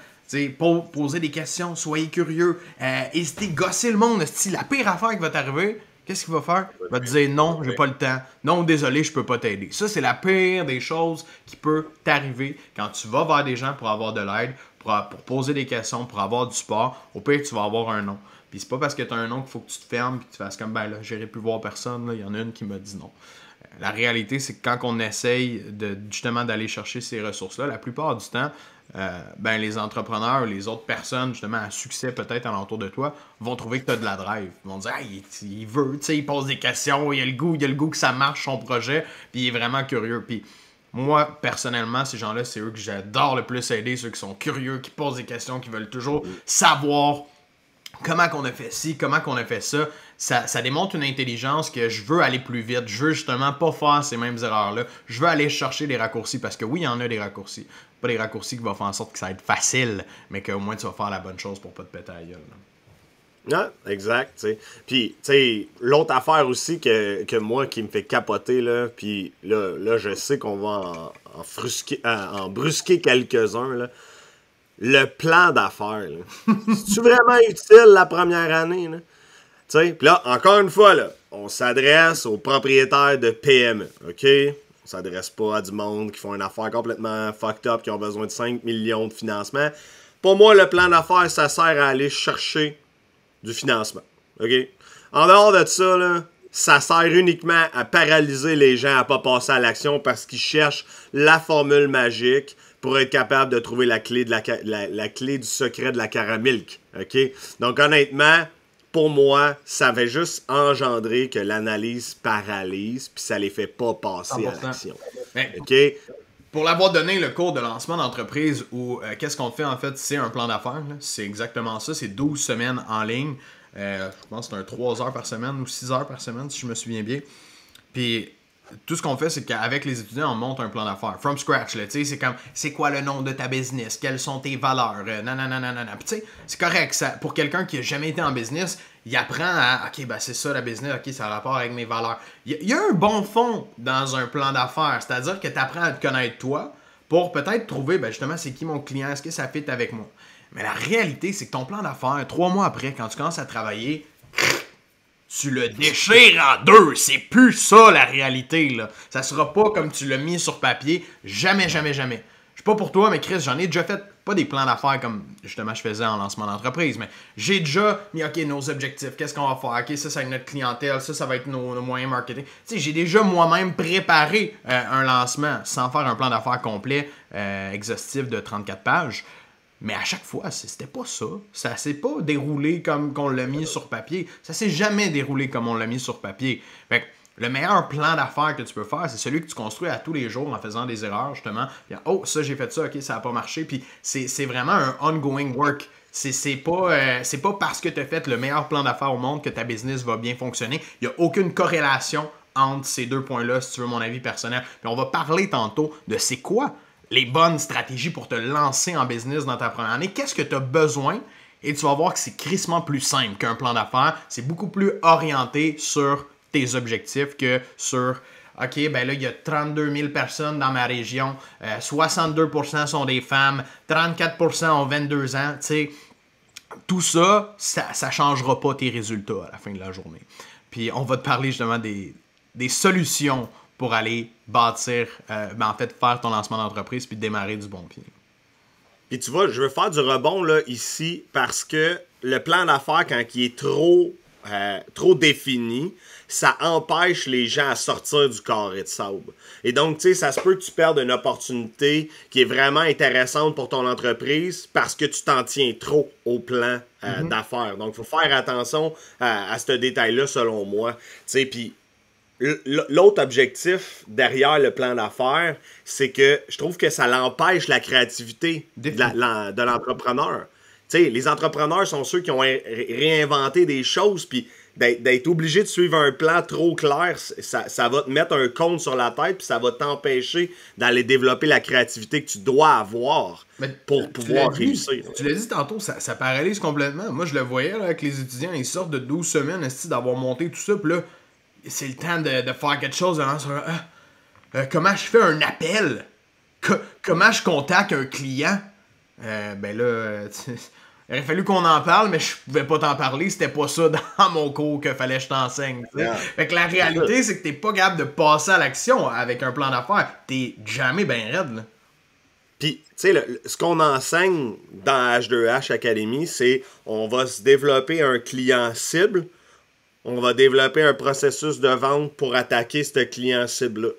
S1: poser des questions, soyez curieux, euh, hésitez, gosser le monde. Si la pire affaire qui va t'arriver, qu'est-ce qu'il va faire? Il va te dire non, j'ai pas le temps. Non, désolé, je peux pas t'aider. Ça, c'est la pire des choses qui peut t'arriver quand tu vas vers des gens pour avoir de l'aide pour, poser des questions, pour avoir du support. Au pire, tu vas avoir un nom. Puis c'est pas parce que tu as un nom qu'il faut que tu te fermes et que tu fasses comme ben là, j'aurais pu voir personne, il y en a une qui m'a dit non. Euh, la réalité, c'est que quand on essaye de, justement d'aller chercher ces ressources-là, la plupart du temps, euh, ben les entrepreneurs, les autres personnes justement à succès peut-être alentour de toi vont trouver que tu as de la drive. Ils vont dire ah, il, veut, tu sais, il pose des questions, il a le goût, il a le goût que ça marche son projet, puis il est vraiment curieux. Puis moi, personnellement, ces gens-là, c'est eux que j'adore le plus aider, ceux qui sont curieux, qui posent des questions, qui veulent toujours savoir comment qu'on a fait ci, comment qu'on a fait ça. ça. démontre une intelligence que je veux aller plus vite. Je veux justement pas faire ces mêmes erreurs-là. Je veux aller chercher des raccourcis parce que oui, il y en a des raccourcis. Pas des raccourcis qui vont faire en sorte que ça va être facile, mais qu'au moins tu vas faire la bonne chose pour pas te péter à gueule.
S2: Ah, exact, Puis, tu sais, l'autre affaire aussi que, moi qui me fait capoter, là, puis là, là, je sais qu'on va en, en, frusquer, en, brusquer quelques-uns, là. Le plan d'affaires, C'est-tu vraiment utile la première année, là? Puis là, encore une fois, là, on s'adresse aux propriétaires de PME, OK? On s'adresse pas à du monde qui font une affaire complètement fucked up, qui ont besoin de 5 millions de financement. Pour moi, le plan d'affaires, ça sert à aller chercher du financement. OK? En dehors de ça, là, ça sert uniquement à paralyser les gens à pas passer à l'action parce qu'ils cherchent la formule magique pour être capable de trouver la clé, de la, clé du secret de la caramilk. OK? Donc, honnêtement, pour moi, ça va juste engendrer que l'analyse paralyse, puis ça les fait pas passer à l'action. OK?
S1: Pour l'avoir donné le cours de lancement d'entreprise où euh, qu'est-ce qu'on fait en fait, c'est un plan d'affaires. C'est exactement ça. C'est 12 semaines en ligne. Euh, je pense que c'est un 3 heures par semaine ou 6 heures par semaine, si je me souviens bien. Puis tout ce qu'on fait, c'est qu'avec les étudiants, on monte un plan d'affaires. From scratch, là. Tu sais, c'est comme, c'est quoi le nom de ta business? Quelles sont tes valeurs? Euh, non, non. Puis tu sais, c'est correct. Ça, pour quelqu'un qui a jamais été en business, il apprend à, OK, ben c'est ça la business, OK, ça a rapport avec mes valeurs. Il y, a un bon fond dans un plan d'affaires, c'est-à-dire que tu apprends à te connaître toi pour peut-être trouver, ben justement, c'est qui mon client, est-ce que ça fit avec moi. Mais la réalité, c'est que ton plan d'affaires, trois mois après, quand tu commences à travailler, tu le déchires en deux. C'est plus ça la réalité. Là. Ça sera pas comme tu l'as mis sur papier. Jamais, jamais, jamais. Je suis pas pour toi, mais Chris, j'en ai déjà fait pas des plans d'affaires comme justement je faisais en lancement d'entreprise, mais j'ai déjà mis OK, nos objectifs, qu'est-ce qu'on va faire, OK, ça, ça va être notre clientèle, ça, ça va être nos, moyens marketing. J'ai déjà moi-même préparé euh, un lancement sans faire un plan d'affaires complet, euh, exhaustif de 34 pages. Mais à chaque fois, c'était pas ça. Ça s'est pas déroulé comme qu'on l'a mis sur papier. Ça s'est jamais déroulé comme on l'a mis sur papier. Fait le meilleur plan d'affaires que tu peux faire, c'est celui que tu construis à tous les jours en faisant des erreurs, justement. oh, ça, j'ai fait ça, ok, ça n'a pas marché. Puis c'est vraiment un ongoing work. C'est pas, euh, pas parce que tu as fait le meilleur plan d'affaires au monde que ta business va bien fonctionner. Il n'y a aucune corrélation entre ces deux points-là, si tu veux mon avis personnel. Puis on va parler tantôt de c'est quoi les bonnes stratégies pour te lancer en business dans ta première année. Qu'est-ce que tu as besoin? Et tu vas voir que c'est crissement plus simple qu'un plan d'affaires. C'est beaucoup plus orienté sur tes objectifs que sur OK, ben là, il y a 32 000 personnes dans ma région, 62% euh, sont des femmes, 34% ont 22 ans. Tu sais, tout ça, ça ne changera pas tes résultats à la fin de la journée. Puis on va te parler justement des, des solutions pour aller bâtir, euh, ben en fait, faire ton lancement d'entreprise puis démarrer du bon pied.
S2: Puis tu vois, je veux faire du rebond là, ici parce que le plan d'affaires, quand il est trop, euh, trop défini, ça empêche les gens à sortir du carré de sable. Et donc, tu sais, ça se peut que tu perdes une opportunité qui est vraiment intéressante pour ton entreprise parce que tu t'en tiens trop au plan euh, mhm. d'affaires. Donc, il faut faire attention à, à ce détail-là, selon moi. Tu sais, puis L'autre objectif derrière le plan d'affaires, c'est que je trouve que ça l'empêche la créativité de l'entrepreneur. Les entrepreneurs sont ceux qui ont réinventé des choses, puis d'être obligé de suivre un plan trop clair, ça, va te mettre un compte sur la tête, puis ça va t'empêcher d'aller développer la créativité que tu dois avoir pour pouvoir réussir.
S1: Tu l'as dit tantôt, ça, ça, paralyse complètement. Moi, je le voyais avec les étudiants, ils sortent de 12 semaines d'avoir monté tout ça, puis là, c'est le temps de, faire quelque chose. Hein, euh, comment je fais un appel? comment je contacte un client? Euh, ben là, il aurait fallu qu'on en parle, mais je pouvais pas t'en parler. C'était pas ça dans mon cours que fallait que je t'enseigne. Fait que la réalité, c'est que t'es pas capable de passer à l'action avec un plan d'affaires. T'es jamais bien raide, là.
S2: Puis, tu sais, ce qu'on enseigne dans H2H Academy, c'est on va se développer un client cible on va développer un processus de vente pour attaquer ce client cible-là.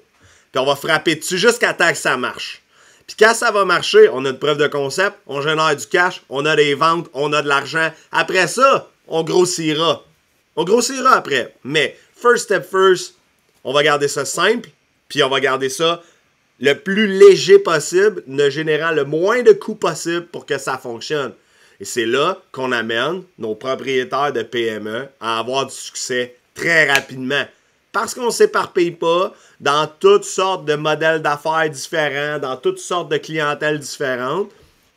S2: Puis on va frapper dessus jusqu'à temps que ça marche. Puis quand ça va marcher, on a une preuve de concept, on génère du cash, on a des ventes, on a de l'argent. Après ça, on grossira. On grossira après. Mais first step first, on va garder ça simple, puis on va garder ça le plus léger possible, ne générant le moins de coûts possible pour que ça fonctionne. Et c'est là qu'on amène nos propriétaires de PME à avoir du succès très rapidement. Parce qu'on ne s'éparpille pas dans toutes sortes de modèles d'affaires différents, dans toutes sortes de clientèles différentes.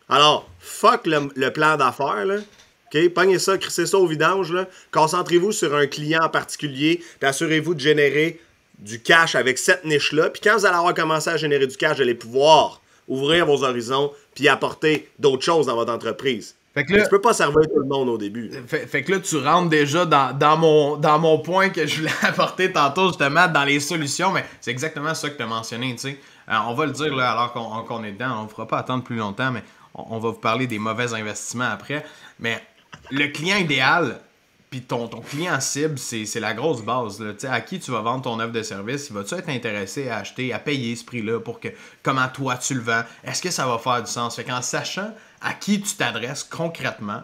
S2: Alors, fuck le, plan d'affaires, là. OK? Pognez ça, crissez ça au vidange, Concentrez-vous sur un client en particulier, assurez-vous de générer du cash avec cette niche-là. Puis quand vous allez avoir commencé à générer du cash, vous allez pouvoir ouvrir vos horizons puis apporter d'autres choses dans votre entreprise. Fait que là, tu peux pas servir tout le monde au début.
S1: Fait, que là, tu rentres déjà dans, mon, dans mon point que je voulais apporter tantôt, justement, dans les solutions, mais c'est exactement ça que tu as mentionné, tu sais. Euh, on va le dire là, alors qu'on est dedans, on ne fera pas attendre plus longtemps, mais on, va vous parler des mauvais investissements après. Mais le client idéal, puis ton, ton client cible, c'est la grosse base. Là. À qui tu vas vendre ton offre de service? Il va-tu être intéressé à acheter, à payer ce prix-là pour que comment toi tu le vends? Est-ce que ça va faire du sens? Fait qu'en sachant à qui tu t'adresses concrètement,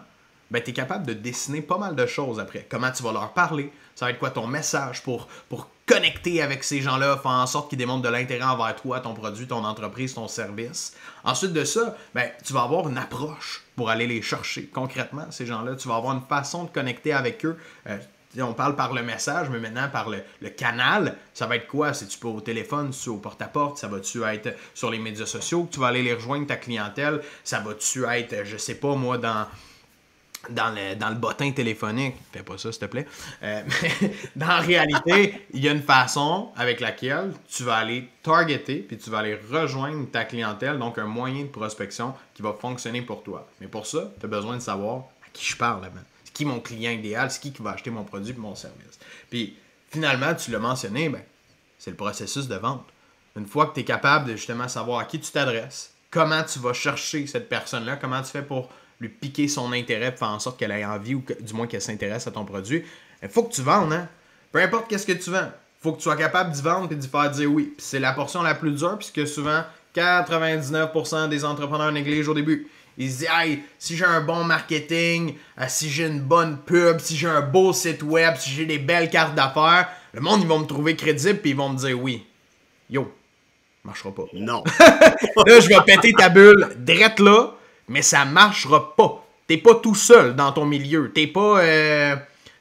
S1: ben, tu es capable de dessiner pas mal de choses après. Comment tu vas leur parler, ça va être quoi ton message pour, pour connecter avec ces gens-là, faire en sorte qu'ils démontrent de l'intérêt envers toi, ton produit, ton entreprise, ton service. Ensuite de ça, ben, tu vas avoir une approche pour aller les chercher concrètement, ces gens-là. Tu vas avoir une façon de connecter avec eux. Euh, on parle par le message, mais maintenant par le, canal, ça va être quoi? Si tu peux au téléphone, si au porte-à-porte, ça va-tu être sur les médias sociaux? Que tu vas aller les rejoindre ta clientèle? Ça va-tu être, je sais pas moi, dans dans le, dans le bottin téléphonique, fais pas ça s'il te plaît, euh, mais dans la réalité, il y a une façon avec laquelle tu vas aller targeter puis tu vas aller rejoindre ta clientèle, donc un moyen de prospection qui va fonctionner pour toi. Mais pour ça, tu as besoin de savoir à qui je parle là-bas. Qui mon client idéal, c'est qui qui va acheter mon produit et mon service. Puis finalement, tu l'as mentionné, ben, c'est le processus de vente. Une fois que tu es capable de justement savoir à qui tu t'adresses, comment tu vas chercher cette personne-là, comment tu fais pour lui piquer son intérêt, faire en sorte qu'elle ait envie ou du moins qu'elle s'intéresse à ton produit. Il faut que tu vendes, hein? Peu importe qu'est-ce que tu vends. faut que tu sois capable d'y vendre et d'y faire dire oui. c'est la portion la plus dure, puisque souvent, 99% des entrepreneurs négligent au début. Ils se disent, hey, si j'ai un bon marketing, euh, si j'ai une bonne pub, si j'ai un beau site web, si j'ai des belles cartes d'affaires, le monde, ils vont me trouver crédible puis ils vont me dire oui. Yo, marchera pas.
S2: Non.
S1: là, je vais péter ta bulle drette là, mais ça marchera pas. T'es pas tout seul dans ton milieu. T'es pas. Euh,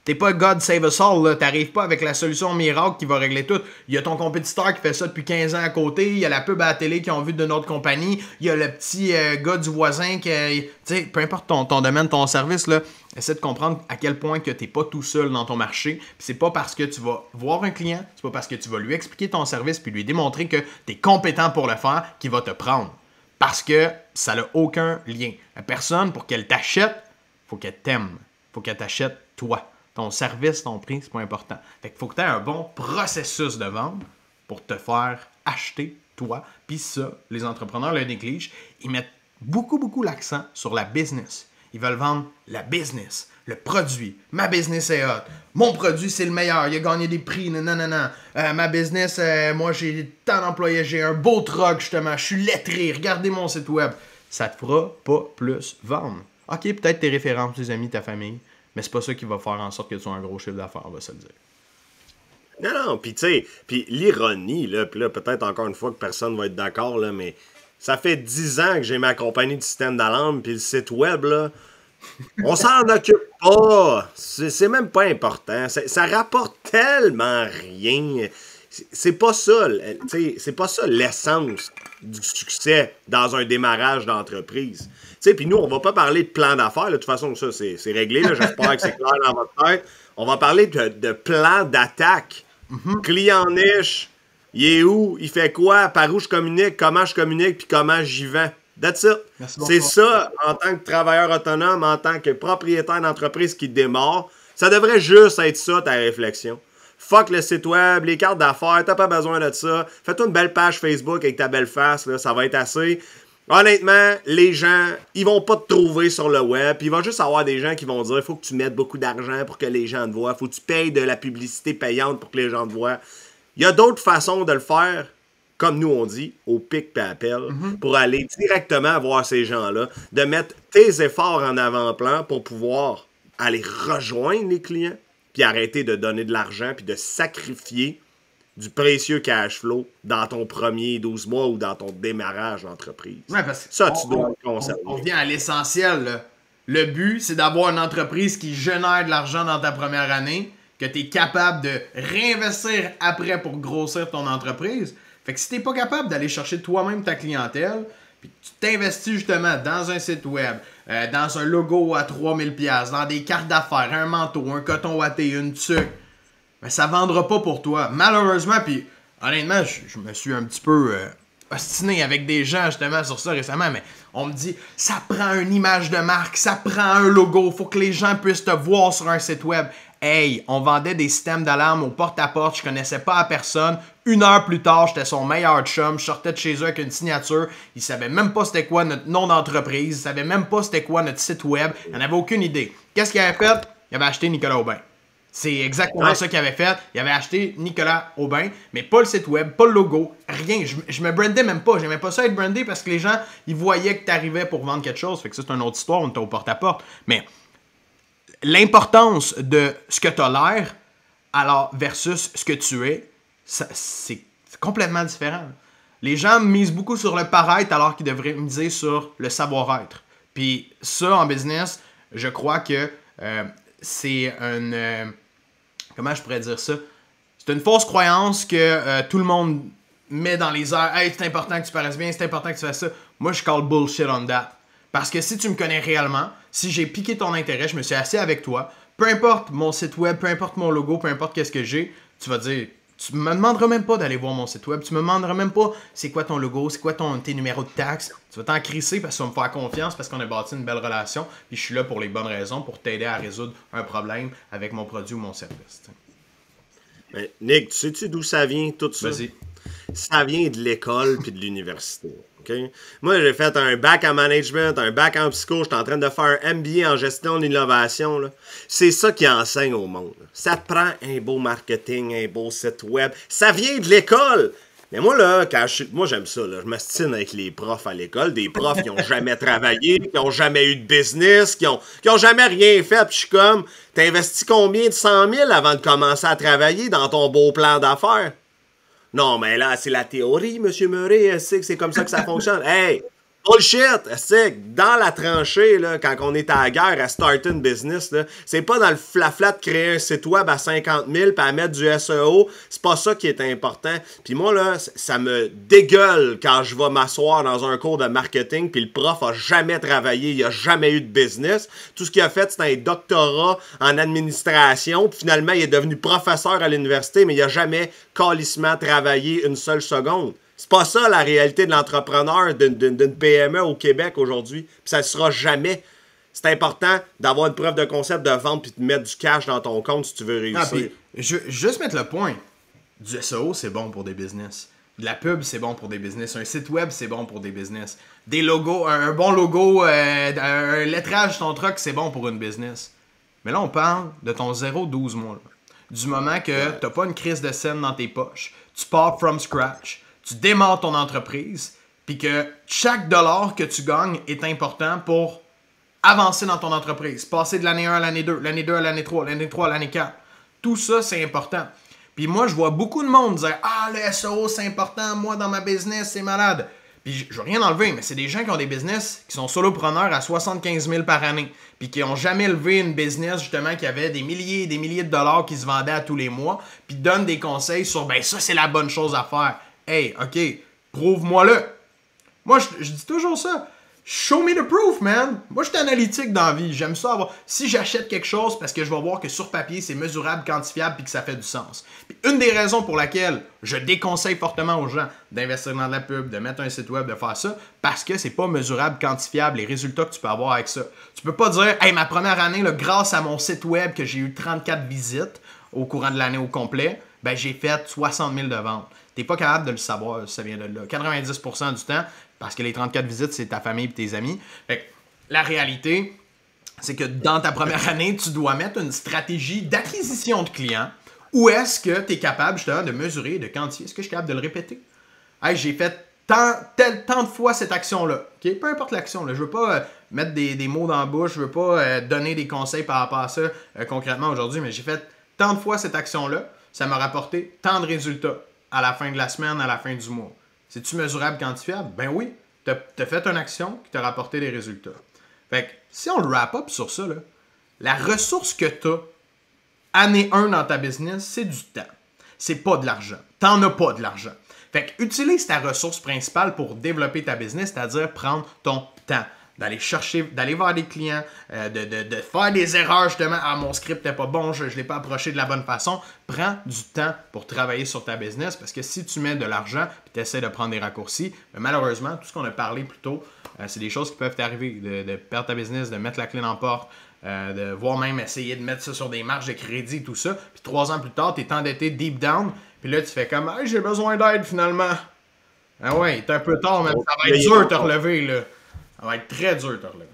S1: T'es pas God Save Us All, là. T'arrives pas avec la solution miracle qui va régler tout. Il y a ton compétiteur qui fait ça depuis 15 ans à côté. Il y a la pub à la télé qui ont vu de notre compagnie. Il y a le petit euh, gars du voisin qui. Tu sais, peu importe ton, domaine, ton service, là. Essaie de comprendre à quel point que t'es pas tout seul dans ton marché. c'est pas parce que tu vas voir un client, c'est pas parce que tu vas lui expliquer ton service puis lui démontrer que tu es compétent pour le faire qu'il va te prendre. Parce que ça n'a aucun lien. La personne, pour qu'elle t'achète, faut qu'elle t'aime. faut qu'elle t'achète toi. Ton service, ton prix, c'est pas important. Fait qu'il faut que tu aies un bon processus de vente pour te faire acheter toi. Puis ça, les entrepreneurs le négligent. Ils mettent beaucoup, beaucoup l'accent sur la business. Ils veulent vendre la business, le produit. Ma business est hot. Mon produit, c'est le meilleur. Il a gagné des prix. Non, non, non. Euh, ma business, euh, moi, j'ai tant d'employés. J'ai un beau truck, justement. Je suis lettré. Regardez mon site web. Ça te fera pas plus vendre. OK, peut-être tes références, tes amis, ta famille. Mais c'est pas ça qui va faire en sorte que tu aies un gros chiffre d'affaires, on va se le dire.
S2: Non, non, puis tu sais, puis l'ironie, là, puis là, peut-être encore une fois que personne va être d'accord, là, mais ça fait 10 ans que j'ai ma compagnie de système d'alarme, puis le site web, là, on s'en occupe pas. C'est même pas important. Ça rapporte tellement rien. C'est pas ça, c'est pas ça l'essence du succès dans un démarrage d'entreprise. Puis nous, on va pas parler de plan d'affaires. De toute façon, ça, c'est réglé. J'espère que c'est clair dans votre tête. On va parler de, de plan d'attaque. Mm-hmm. Client niche, il est où, il fait quoi, par où je communique, comment je communique, puis comment j'y vends? That's it. C'est ça, en tant que travailleur autonome, en tant que propriétaire d'entreprise qui démarre, ça devrait juste être ça, ta réflexion. Fuck le site web, les cartes d'affaires, t'as pas besoin de ça. Fais-toi une belle page Facebook avec ta belle face, là, ça va être assez. Honnêtement, les gens, ils vont pas te trouver sur le web. il va juste avoir des gens qui vont dire faut que tu mettes beaucoup d'argent pour que les gens te voient. Faut que tu payes de la publicité payante pour que les gens te voient. Il y a d'autres façons de le faire, comme nous on dit, au pic et appel, mhm. pour aller directement voir ces gens-là, de mettre tes efforts en avant-plan pour pouvoir aller rejoindre les clients, puis arrêter de donner de l'argent, puis de sacrifier du précieux cash flow dans ton premier 12 mois ou dans ton démarrage d'entreprise.
S1: ça, tu dois on, on, revient à l'essentiel. Le but, c'est d'avoir une entreprise qui génère de l'argent dans ta première année, que tu es capable de réinvestir après pour grossir ton entreprise. Fait que si tu pas capable d'aller chercher toi-même ta clientèle, puis tu t'investis justement dans un site web, euh, dans un logo à 3000$, dans des cartes d'affaires, un manteau, un coton watté, une tuque, mais ça vendra pas pour toi. Malheureusement, puis honnêtement, je, me suis un petit peu euh, ostiné avec des gens justement sur ça récemment, mais on me dit ça prend une image de marque, ça prend un logo, faut que les gens puissent te voir sur un site web. Hey, on vendait des systèmes d'alarme au porte-à-porte, je connaissais pas à personne. Une heure plus tard, j'étais son meilleur chum, je sortais de chez eux avec une signature. Il savait même pas c'était quoi notre nom d'entreprise, il savait même pas c'était quoi notre site web, il n'en avait aucune idée. Qu'est-ce qu'il avait fait? Il avait acheté Nicolas Aubin. C'est exactement ça qu'il avait fait. Il avait acheté Nicolas Aubin, mais pas le site web, pas le logo, rien. Je, me brandais même pas. J'aimais pas ça être brandé parce que les gens, ils voyaient que tu arrivais pour vendre quelque chose. Fait que ça, c'est une autre histoire, on était au porte-à-porte. Mais l'importance de ce que tu as l'air, alors versus ce que tu es, c'est complètement différent. Les gens misent beaucoup sur le paraître alors qu'ils devraient miser sur le savoir-être. Puis ça, en business, je crois que euh, c'est un... Euh, comment je pourrais dire ça? C'est une fausse croyance que euh, tout le monde met dans les airs. Hey, c'est important que tu paraisses bien, c'est important que tu fasses ça. Moi, je call bullshit on that. Parce que si tu me connais réellement, si j'ai piqué ton intérêt, je me suis assis avec toi, peu importe mon site web, peu importe mon logo, peu importe qu'est-ce que j'ai, tu vas dire, tu me demanderas même pas d'aller voir mon site web, tu me demanderas même pas c'est quoi ton logo, c'est quoi ton, tes numéros de taxes. Tu vas t'en crisser parce que tu vas me faire confiance parce qu'on a bâti une belle relation, puis je suis là pour les bonnes raisons, pour t'aider à résoudre un problème avec mon produit ou mon service.
S2: Mais Nick, tu sais-tu d'où ça vient tout ça?
S1: Vas-y.
S2: Ça vient de l'école puis de l'université. Moi, j'ai fait un bac en management, un bac en psycho, je suis en train de faire un MBA en gestion d'innovation. C'est ça qui enseigne au monde. Ça te prend un beau marketing, un beau site web. Ça vient de l'école. Mais moi, là, quand moi, j'aime ça. Là. Je m'astine avec les profs à l'école, des profs qui n'ont jamais travaillé, qui n'ont jamais eu de business, qui n'ont qui ont jamais rien fait. Puis je suis comme, t'as investi combien de 100 000 avant de commencer à travailler dans ton beau plan d'affaires? Non, mais là, c'est la théorie, Monsieur Murray. C'est que c'est comme ça que ça fonctionne. Hey, Bullshit! C'est dans la tranchée, là, quand on est à la guerre à start une business, c'est pas dans le flafla de créer un site web à 50 000 puis à mettre du SEO. C'est pas ça qui est important. Puis moi, là, ça me dégueule quand je vais m'asseoir dans un cours de marketing puis le prof a jamais travaillé, il a jamais eu de business. Tout ce qu'il a fait, c'est un doctorat en administration. Puis finalement, il est devenu professeur à l'université, mais il a jamais calissement travaillé une seule seconde. C'est pas ça la réalité de l'entrepreneur d'une PME au Québec aujourd'hui. Puis ça ne sera jamais. C'est important d'avoir une preuve de concept de vente puis de mettre du cash dans ton compte si tu veux réussir. Ah, puis,
S1: je, juste mettre le point. Du SEO, c'est bon pour des business. De la pub, c'est bon pour des business. Un site web, c'est bon pour des business. Des logos, un, bon logo, euh, un lettrage sur ton truck, c'est bon pour une business. Mais là, on parle de ton 0-12 mois. Du moment que tu n'as pas une crise de scène dans tes poches, tu pars from scratch, tu démarres ton entreprise, puis que chaque dollar que tu gagnes est important pour avancer dans ton entreprise, passer de l'année 1 à l'année 2, l'année 2 à l'année 3, l'année 3 à l'année 4. Tout ça, c'est important. Puis moi, je vois beaucoup de monde dire Ah, le SEO, c'est important, moi, dans ma business, c'est malade. Puis je veux rien enlever, mais c'est des gens qui ont des business qui sont solopreneurs à 75 000 par année, puis qui n'ont jamais levé une business justement qui avait des milliers et des milliers de dollars qui se vendaient à tous les mois, puis donnent des conseils sur ben ça c'est la bonne chose à faire. Hey, OK, prouve-moi-le. Moi, je, dis toujours ça. Show me the proof, man. Moi, je suis analytique dans la vie. J'aime ça avoir. Si j'achète quelque chose, parce que je vais voir que sur papier, c'est mesurable, quantifiable, puis que ça fait du sens. une des raisons pour laquelle je déconseille fortement aux gens d'investir dans de la pub, de mettre un site web, de faire ça, parce que c'est pas mesurable, quantifiable, les résultats que tu peux avoir avec ça. Tu peux pas dire, hey, ma première année, grâce à mon site web que j'ai eu 34 visites au courant de l'année au complet, ben, j'ai fait 60 000 de ventes. T'es pas capable de le savoir ça vient de là. 90% du temps, parce que les 34 visites, c'est ta famille et tes amis. la réalité, c'est que dans ta première année, tu dois mettre une stratégie d'acquisition de clients où est-ce que tu es capable justement de mesurer, de quantifier? Est-ce que je suis capable de le répéter? Hey, j'ai fait tant, tel, tant de fois cette action-là. Peu importe l'action. Je veux pas euh, mettre des, mots dans la bouche, je veux pas euh, donner des conseils par rapport à ça euh, concrètement aujourd'hui, mais j'ai fait tant de fois cette action-là, ça m'a rapporté tant de résultats à la fin de la semaine, à la fin du mois. C'est-tu mesurable, quantifiable? Ben oui. Tu as, fait une action qui t'a rapporté des résultats. Fait que si on le wrap up sur ça, la ressource que tu as année 1 dans ta business, c'est du temps. C'est pas de l'argent. T'en as pas de l'argent. Fait que utilise ta ressource principale pour développer ta business, c'est-à-dire prendre ton temps d'aller chercher, d'aller voir des clients, euh, de, de, de, faire des erreurs justement. Ah, mon script n'est pas bon, je ne l'ai pas approché de la bonne façon. Prends du temps pour travailler sur ta business parce que si tu mets de l'argent et tu essaies de prendre des raccourcis, ben, malheureusement, tout ce qu'on a parlé plus tôt, euh, c'est des choses qui peuvent t'arriver. De, perdre ta business, de mettre la clé dans la porte, euh, de voir même essayer de mettre ça sur des marges de crédit, tout ça. Puis trois ans plus tard, tu es endetté deep down. Puis là, tu fais comme, ah, j'ai besoin d'aide finalement. Ah ouais, t'es un peu tard, mais ça va être dur de te relever là. Ça va être très dur de te relever.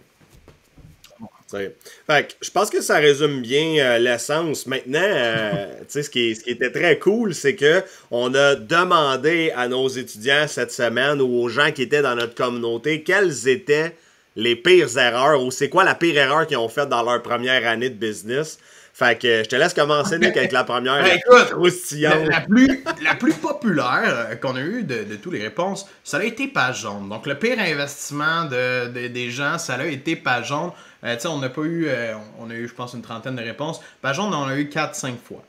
S2: Fait je pense que ça résume bien euh, l'essence. Maintenant, euh, ce, qui, ce qui était très cool, c'est que on a demandé à nos étudiants cette semaine ou aux gens qui étaient dans notre communauté quelles étaient les pires erreurs ou c'est quoi la pire erreur qu'ils ont faite dans leur première année de business. Fait que je te laisse commencer, Nick, avec la première.
S1: Ben, écoute, la, plus, la plus populaire euh, qu'on a eue de, de toutes les réponses, ça a été page jaune. Donc, le pire investissement de, des gens, ça a été page jaune. Euh, on n'a pas eu, euh, on a eu, je pense, une trentaine de réponses. Page jaune, on a eu 4-5 fois.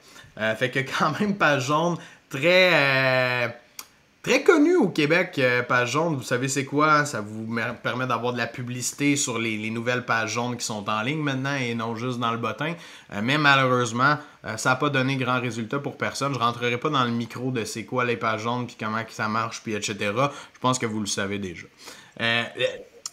S1: fait que quand même, page jaune, très très connu au Québec, page jaune. Vous savez c'est quoi? Ça vous permet d'avoir de la publicité sur les, nouvelles pages jaunes qui sont en ligne maintenant et non juste dans le bottin. mais malheureusement, ça n'a pas donné grand résultat pour personne. Je rentrerai pas dans le micro de c'est quoi les pages jaunes, puis comment ça marche, puis etc. Je pense que vous le savez déjà.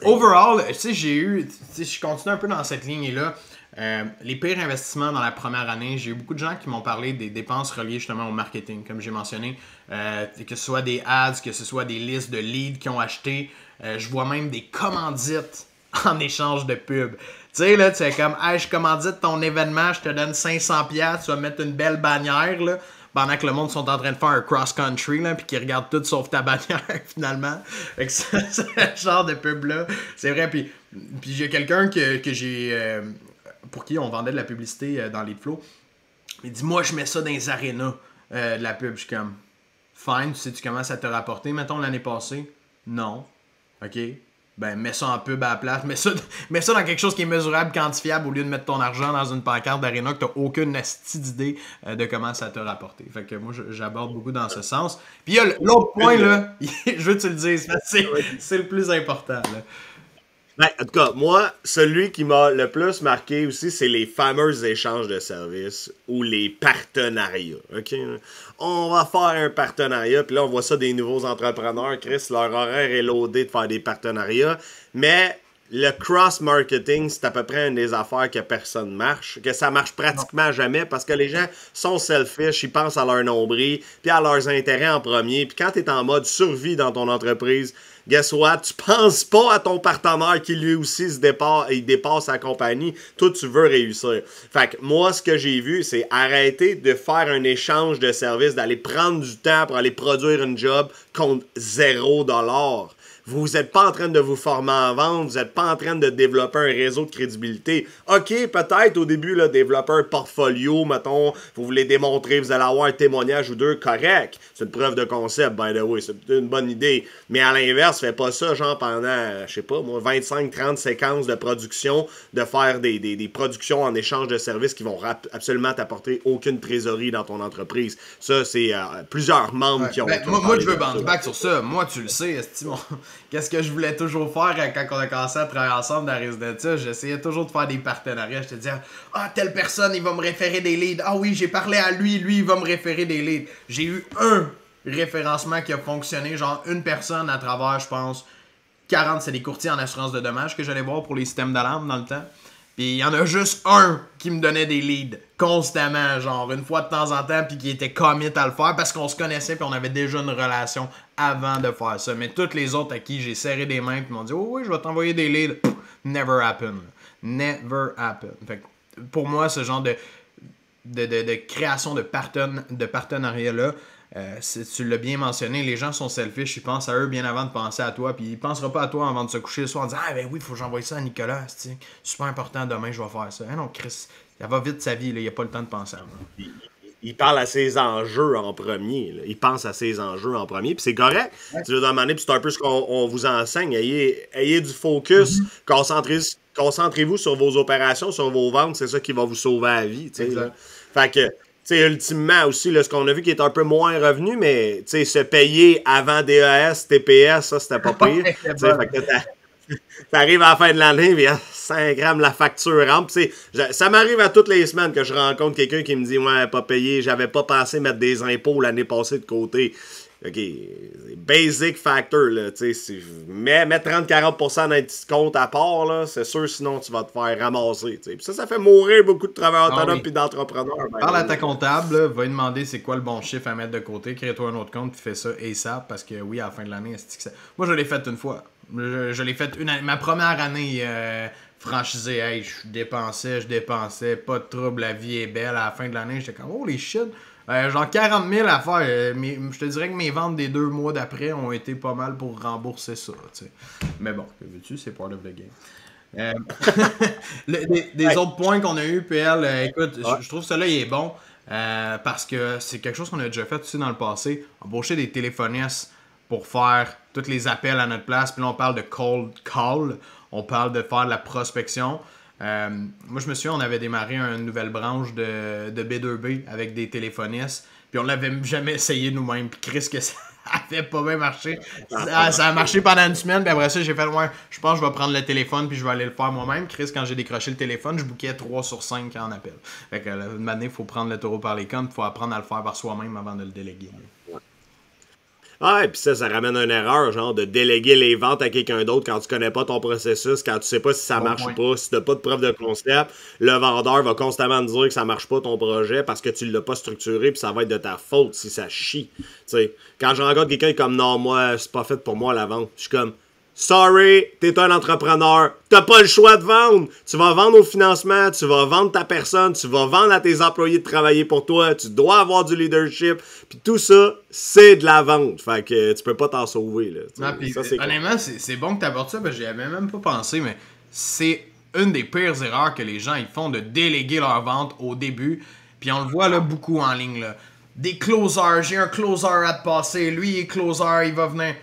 S1: overall, tu sais, j'ai eu, je continue un peu dans cette ligne-là. Euh, les pires investissements dans la première année, j'ai eu beaucoup de gens qui m'ont parlé des dépenses reliées justement au marketing, comme j'ai mentionné, euh, que ce soit des ads, que ce soit des listes de leads qui ont acheté. Euh, je vois même des commandites en échange de pub. Tu sais, là, tu es comme, hey, je commandite ton événement, je te donne 500$, tu vas mettre une belle bannière, là pendant que le monde sont en train de faire un cross-country, là, puis qu'ils regardent tout sauf ta bannière, finalement. Fait que c'est ce genre de pub-là. C'est vrai, puis, puis j'ai quelqu'un que, que j'ai pour qui on vendait de la publicité euh, dans les flots. Il dit Moi, je mets ça dans les arénas euh, de la pub. Je suis comme Fine, tu sais, tu commences à te rapporter, mettons, l'année passée? Non. OK. Ben, mets ça en pub à la place. Mets ça, mets ça dans quelque chose qui est mesurable, quantifiable, au lieu de mettre ton argent dans une pancarte d'aréna que tu n'as aucune d'idée euh, de comment ça te rapporter. Fait que moi, j'aborde beaucoup dans ce sens. Puis il y a l'autre point, là, je veux que tu le dises, c'est le plus important. Là.
S2: Ben, en tout cas, moi, celui qui m'a le plus marqué aussi, c'est les fameux échanges de services ou les partenariats. OK? On va faire un partenariat, puis là, on voit ça des nouveaux entrepreneurs. Chris, leur horaire est loadé de faire des partenariats. Mais le cross-marketing, c'est à peu près une des affaires que personne marche, que ça marche pratiquement jamais parce que les gens sont selfish, ils pensent à leur nombril, puis à leurs intérêts en premier. Puis quand tu es en mode survie dans ton entreprise, guess what? Tu penses pas à ton partenaire qui lui aussi se dépasse, il dépasse sa compagnie. Toi, tu veux réussir. Fait que moi, ce que j'ai vu, c'est arrêter de faire un échange de services, d'aller prendre du temps pour aller produire une job contre zéro dollar. Vous n'êtes pas en train de vous former en vente, vous n'êtes pas en train de développer un réseau de crédibilité. OK, peut-être au début, là, développer un portfolio, mettons, vous voulez démontrer, vous allez avoir un témoignage ou deux, correct. C'est une preuve de concept, by the way, c'est une bonne idée. Mais à l'inverse, fais pas ça, genre, pendant, je sais pas, moi, 25-30 séquences de production, de faire des, des, productions en échange de services qui vont absolument t'apporter aucune trésorerie dans ton entreprise. Ça, c'est euh, plusieurs membres qui ont...
S1: Ben, moi, moi, je veux bounce back sur ça. Moi, tu le sais, estimons qu'est-ce que je voulais toujours faire euh, quand on a commencé à travailler ensemble dans Résidence. J'essayais toujours de faire des partenariats. Je te disais, ah, telle personne, il va me référer des leads. Ah oui, j'ai parlé à lui, lui, il va me référer des leads. J'ai eu un référencement qui a fonctionné, genre une personne à travers, je pense, 40, c'est des courtiers en assurance de dommages que j'allais voir pour les systèmes d'alarme dans le temps. Puis il y en a juste un qui me donnait des leads constamment, genre une fois de temps en temps, puis qui était commit à le faire parce qu'on se connaissait puis on avait déjà une relation avant de faire ça. Mais toutes les autres à qui j'ai serré des mains puis m'ont dit Oh oui, je vais t'envoyer des leads, never happen. Never happen. Fait pour moi, ce genre de, de, de, création de, de partenariat-là, euh, tu l'as bien mentionné, les gens sont selfish, ils pensent à eux bien avant de penser à toi, puis ils penseront pas à toi avant de se coucher le soir en disant Ah ben oui, il faut que j'envoie ça à Nicolas, c'est super important, demain je vais faire ça. Ah non, Chris, ça va vite sa vie, il n'y a pas le temps de penser à moi.
S2: Il, parle à ses enjeux en premier. Il pense à ses enjeux en premier. Puis c'est correct. Tu veux demander, puis c'est un peu ce qu'on vous enseigne. Ayez, ayez du focus. Mm-hmm. Concentrez-vous sur vos opérations, sur vos ventes. C'est ça qui va vous sauver la vie. Fait que sais, ultimement aussi, là, ce qu'on a vu qui est un peu moins revenu, mais se payer avant DES, TPS, ça, c'était pas pire. T'arrives à la fin de l'année, puis 5 grammes la facture rentre. Ça m'arrive à toutes les semaines que je rencontre quelqu'un qui me dit Ouais, pas payé, j'avais pas pensé mettre des impôts l'année passée de côté. OK, basic factor, là, tu sais, mets, 30-40% d'un petit compte à part, là, c'est sûr, sinon tu vas te faire ramasser, tu sais. ça, ça fait mourir beaucoup de travailleurs ah autonomes et d'entrepreneurs.
S1: Ben, Parle à ta comptable, va lui demander c'est quoi le bon chiffre à mettre de côté, crée-toi un autre compte, puis fais ça ASAP, parce que oui, à la fin de l'année, ça... moi je l'ai fait une fois. Je, l'ai fait une année, ma première année euh, franchisée, hey, je dépensais, je dépensais, pas de trouble, la vie est belle, à la fin de l'année, j'étais comme, oh les shit! Euh, genre 40 000 à faire. Euh, je te dirais que mes ventes des deux mois d'après ont été pas mal pour rembourser ça. Mais bon, que veux-tu, c'est part of the game. Euh, des, autres points qu'on a eu, PL, écoute, je, trouve cela il est bon parce que c'est quelque chose qu'on a déjà fait aussi dans le passé. Embaucher des téléphonistes pour faire tous les appels à notre place. Puis là, on parle de cold call. On parle de faire de la prospection. Euh, moi, je me souviens, on avait démarré une nouvelle branche de, B2B avec des téléphonistes. Puis on l'avait jamais essayé nous-mêmes. Puis Chris, que ça avait pas bien marché. Ça, ça, a marché pendant une semaine, puis après ça, j'ai fait, ouais, je pense que je vais prendre le téléphone, puis je vais aller le faire moi-même. Chris, quand j'ai décroché le téléphone, je bouquais 3 sur 5 en appel. Fait que, une année, il faut prendre le taureau par les cornes, il faut apprendre à le faire par soi-même avant de le déléguer.
S2: Ah, et puis ça, ça ramène une erreur, genre de déléguer les ventes à quelqu'un d'autre quand tu connais pas ton processus, quand tu sais pas si ça marche ou pas, si t'as pas de preuve de concept, le vendeur va constamment te dire que ça marche pas ton projet parce que tu l'as pas structuré, puis ça va être de ta faute si ça chie. sais quand je rencontre quelqu'un comme non, moi, c'est pas fait pour moi la vente, je suis comme Sorry, t'es un entrepreneur. T'as pas le choix de vendre. Tu vas vendre au financement, tu vas vendre ta personne, tu vas vendre à tes employés de travailler pour toi, tu dois avoir du leadership. Puis tout ça, c'est de la vente. Fait que tu peux pas t'en sauver. Là.
S1: Non, pis, honnêtement, c'est bon que t'abordes ça, parce que j'y avais même pas pensé, mais c'est une des pires erreurs que les gens ils font de déléguer leur vente au début. Puis on le voit là beaucoup en ligne. Là. Des closers, j'ai un closer à te passer, lui il est closer, il va venir.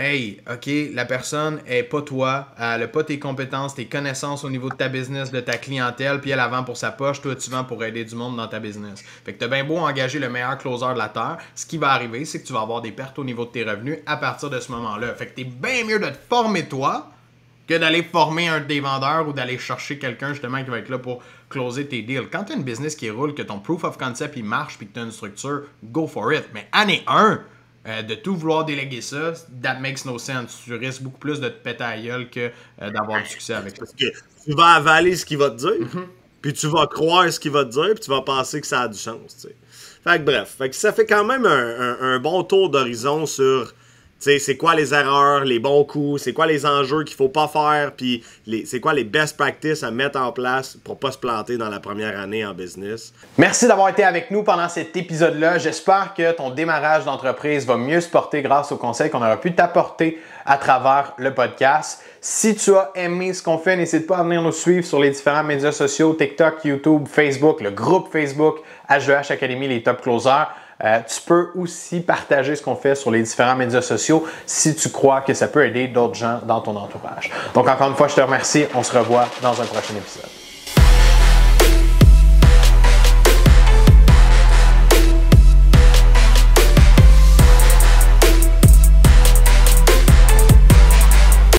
S1: Hey, OK, la personne est pas toi, elle n'a pas tes compétences, tes connaissances au niveau de ta business, de ta clientèle, puis elle, elle vend pour sa poche, toi, tu vends pour aider du monde dans ta business. Fait que t'as bien beau engager le meilleur closer de la Terre, ce qui va arriver, c'est que tu vas avoir des pertes au niveau de tes revenus à partir de ce moment-là. Fait que t'es bien mieux de te former toi que d'aller former un des vendeurs ou d'aller chercher quelqu'un justement qui va être là pour closer tes deals. Quand tu as une business qui roule, que ton proof of concept il marche puis que tu as une structure, go for it. Mais année 1, euh, de tout vouloir déléguer ça, that makes no sense. Tu risques beaucoup plus de te péter à gueule que euh, d'avoir du succès avec ça. Parce que
S2: tu vas avaler ce qu'il va te dire, mhm. puis tu vas croire ce qu'il va te dire, puis tu vas penser que ça a du sens. Fait que bref, fait que ça fait quand même un bon tour d'horizon sur c'est quoi les erreurs, les bons coups, c'est quoi les enjeux qu'il faut pas faire, puis c'est quoi les best practices à mettre en place pour pas se planter dans la première année en business.
S1: Merci d'avoir été avec nous pendant cet épisode-là. J'espère que ton démarrage d'entreprise va mieux se porter grâce aux conseils qu'on aura pu t'apporter à travers le podcast. Si tu as aimé ce qu'on fait, n'hésite pas à venir nous suivre sur les différents médias sociaux, TikTok, YouTube, Facebook, le groupe Facebook HEH Academy, les top closers. Euh, tu peux aussi partager ce qu'on fait sur les différents médias sociaux si tu crois que ça peut aider d'autres gens dans ton entourage. Donc encore une fois, je te remercie. On se revoit dans un prochain épisode.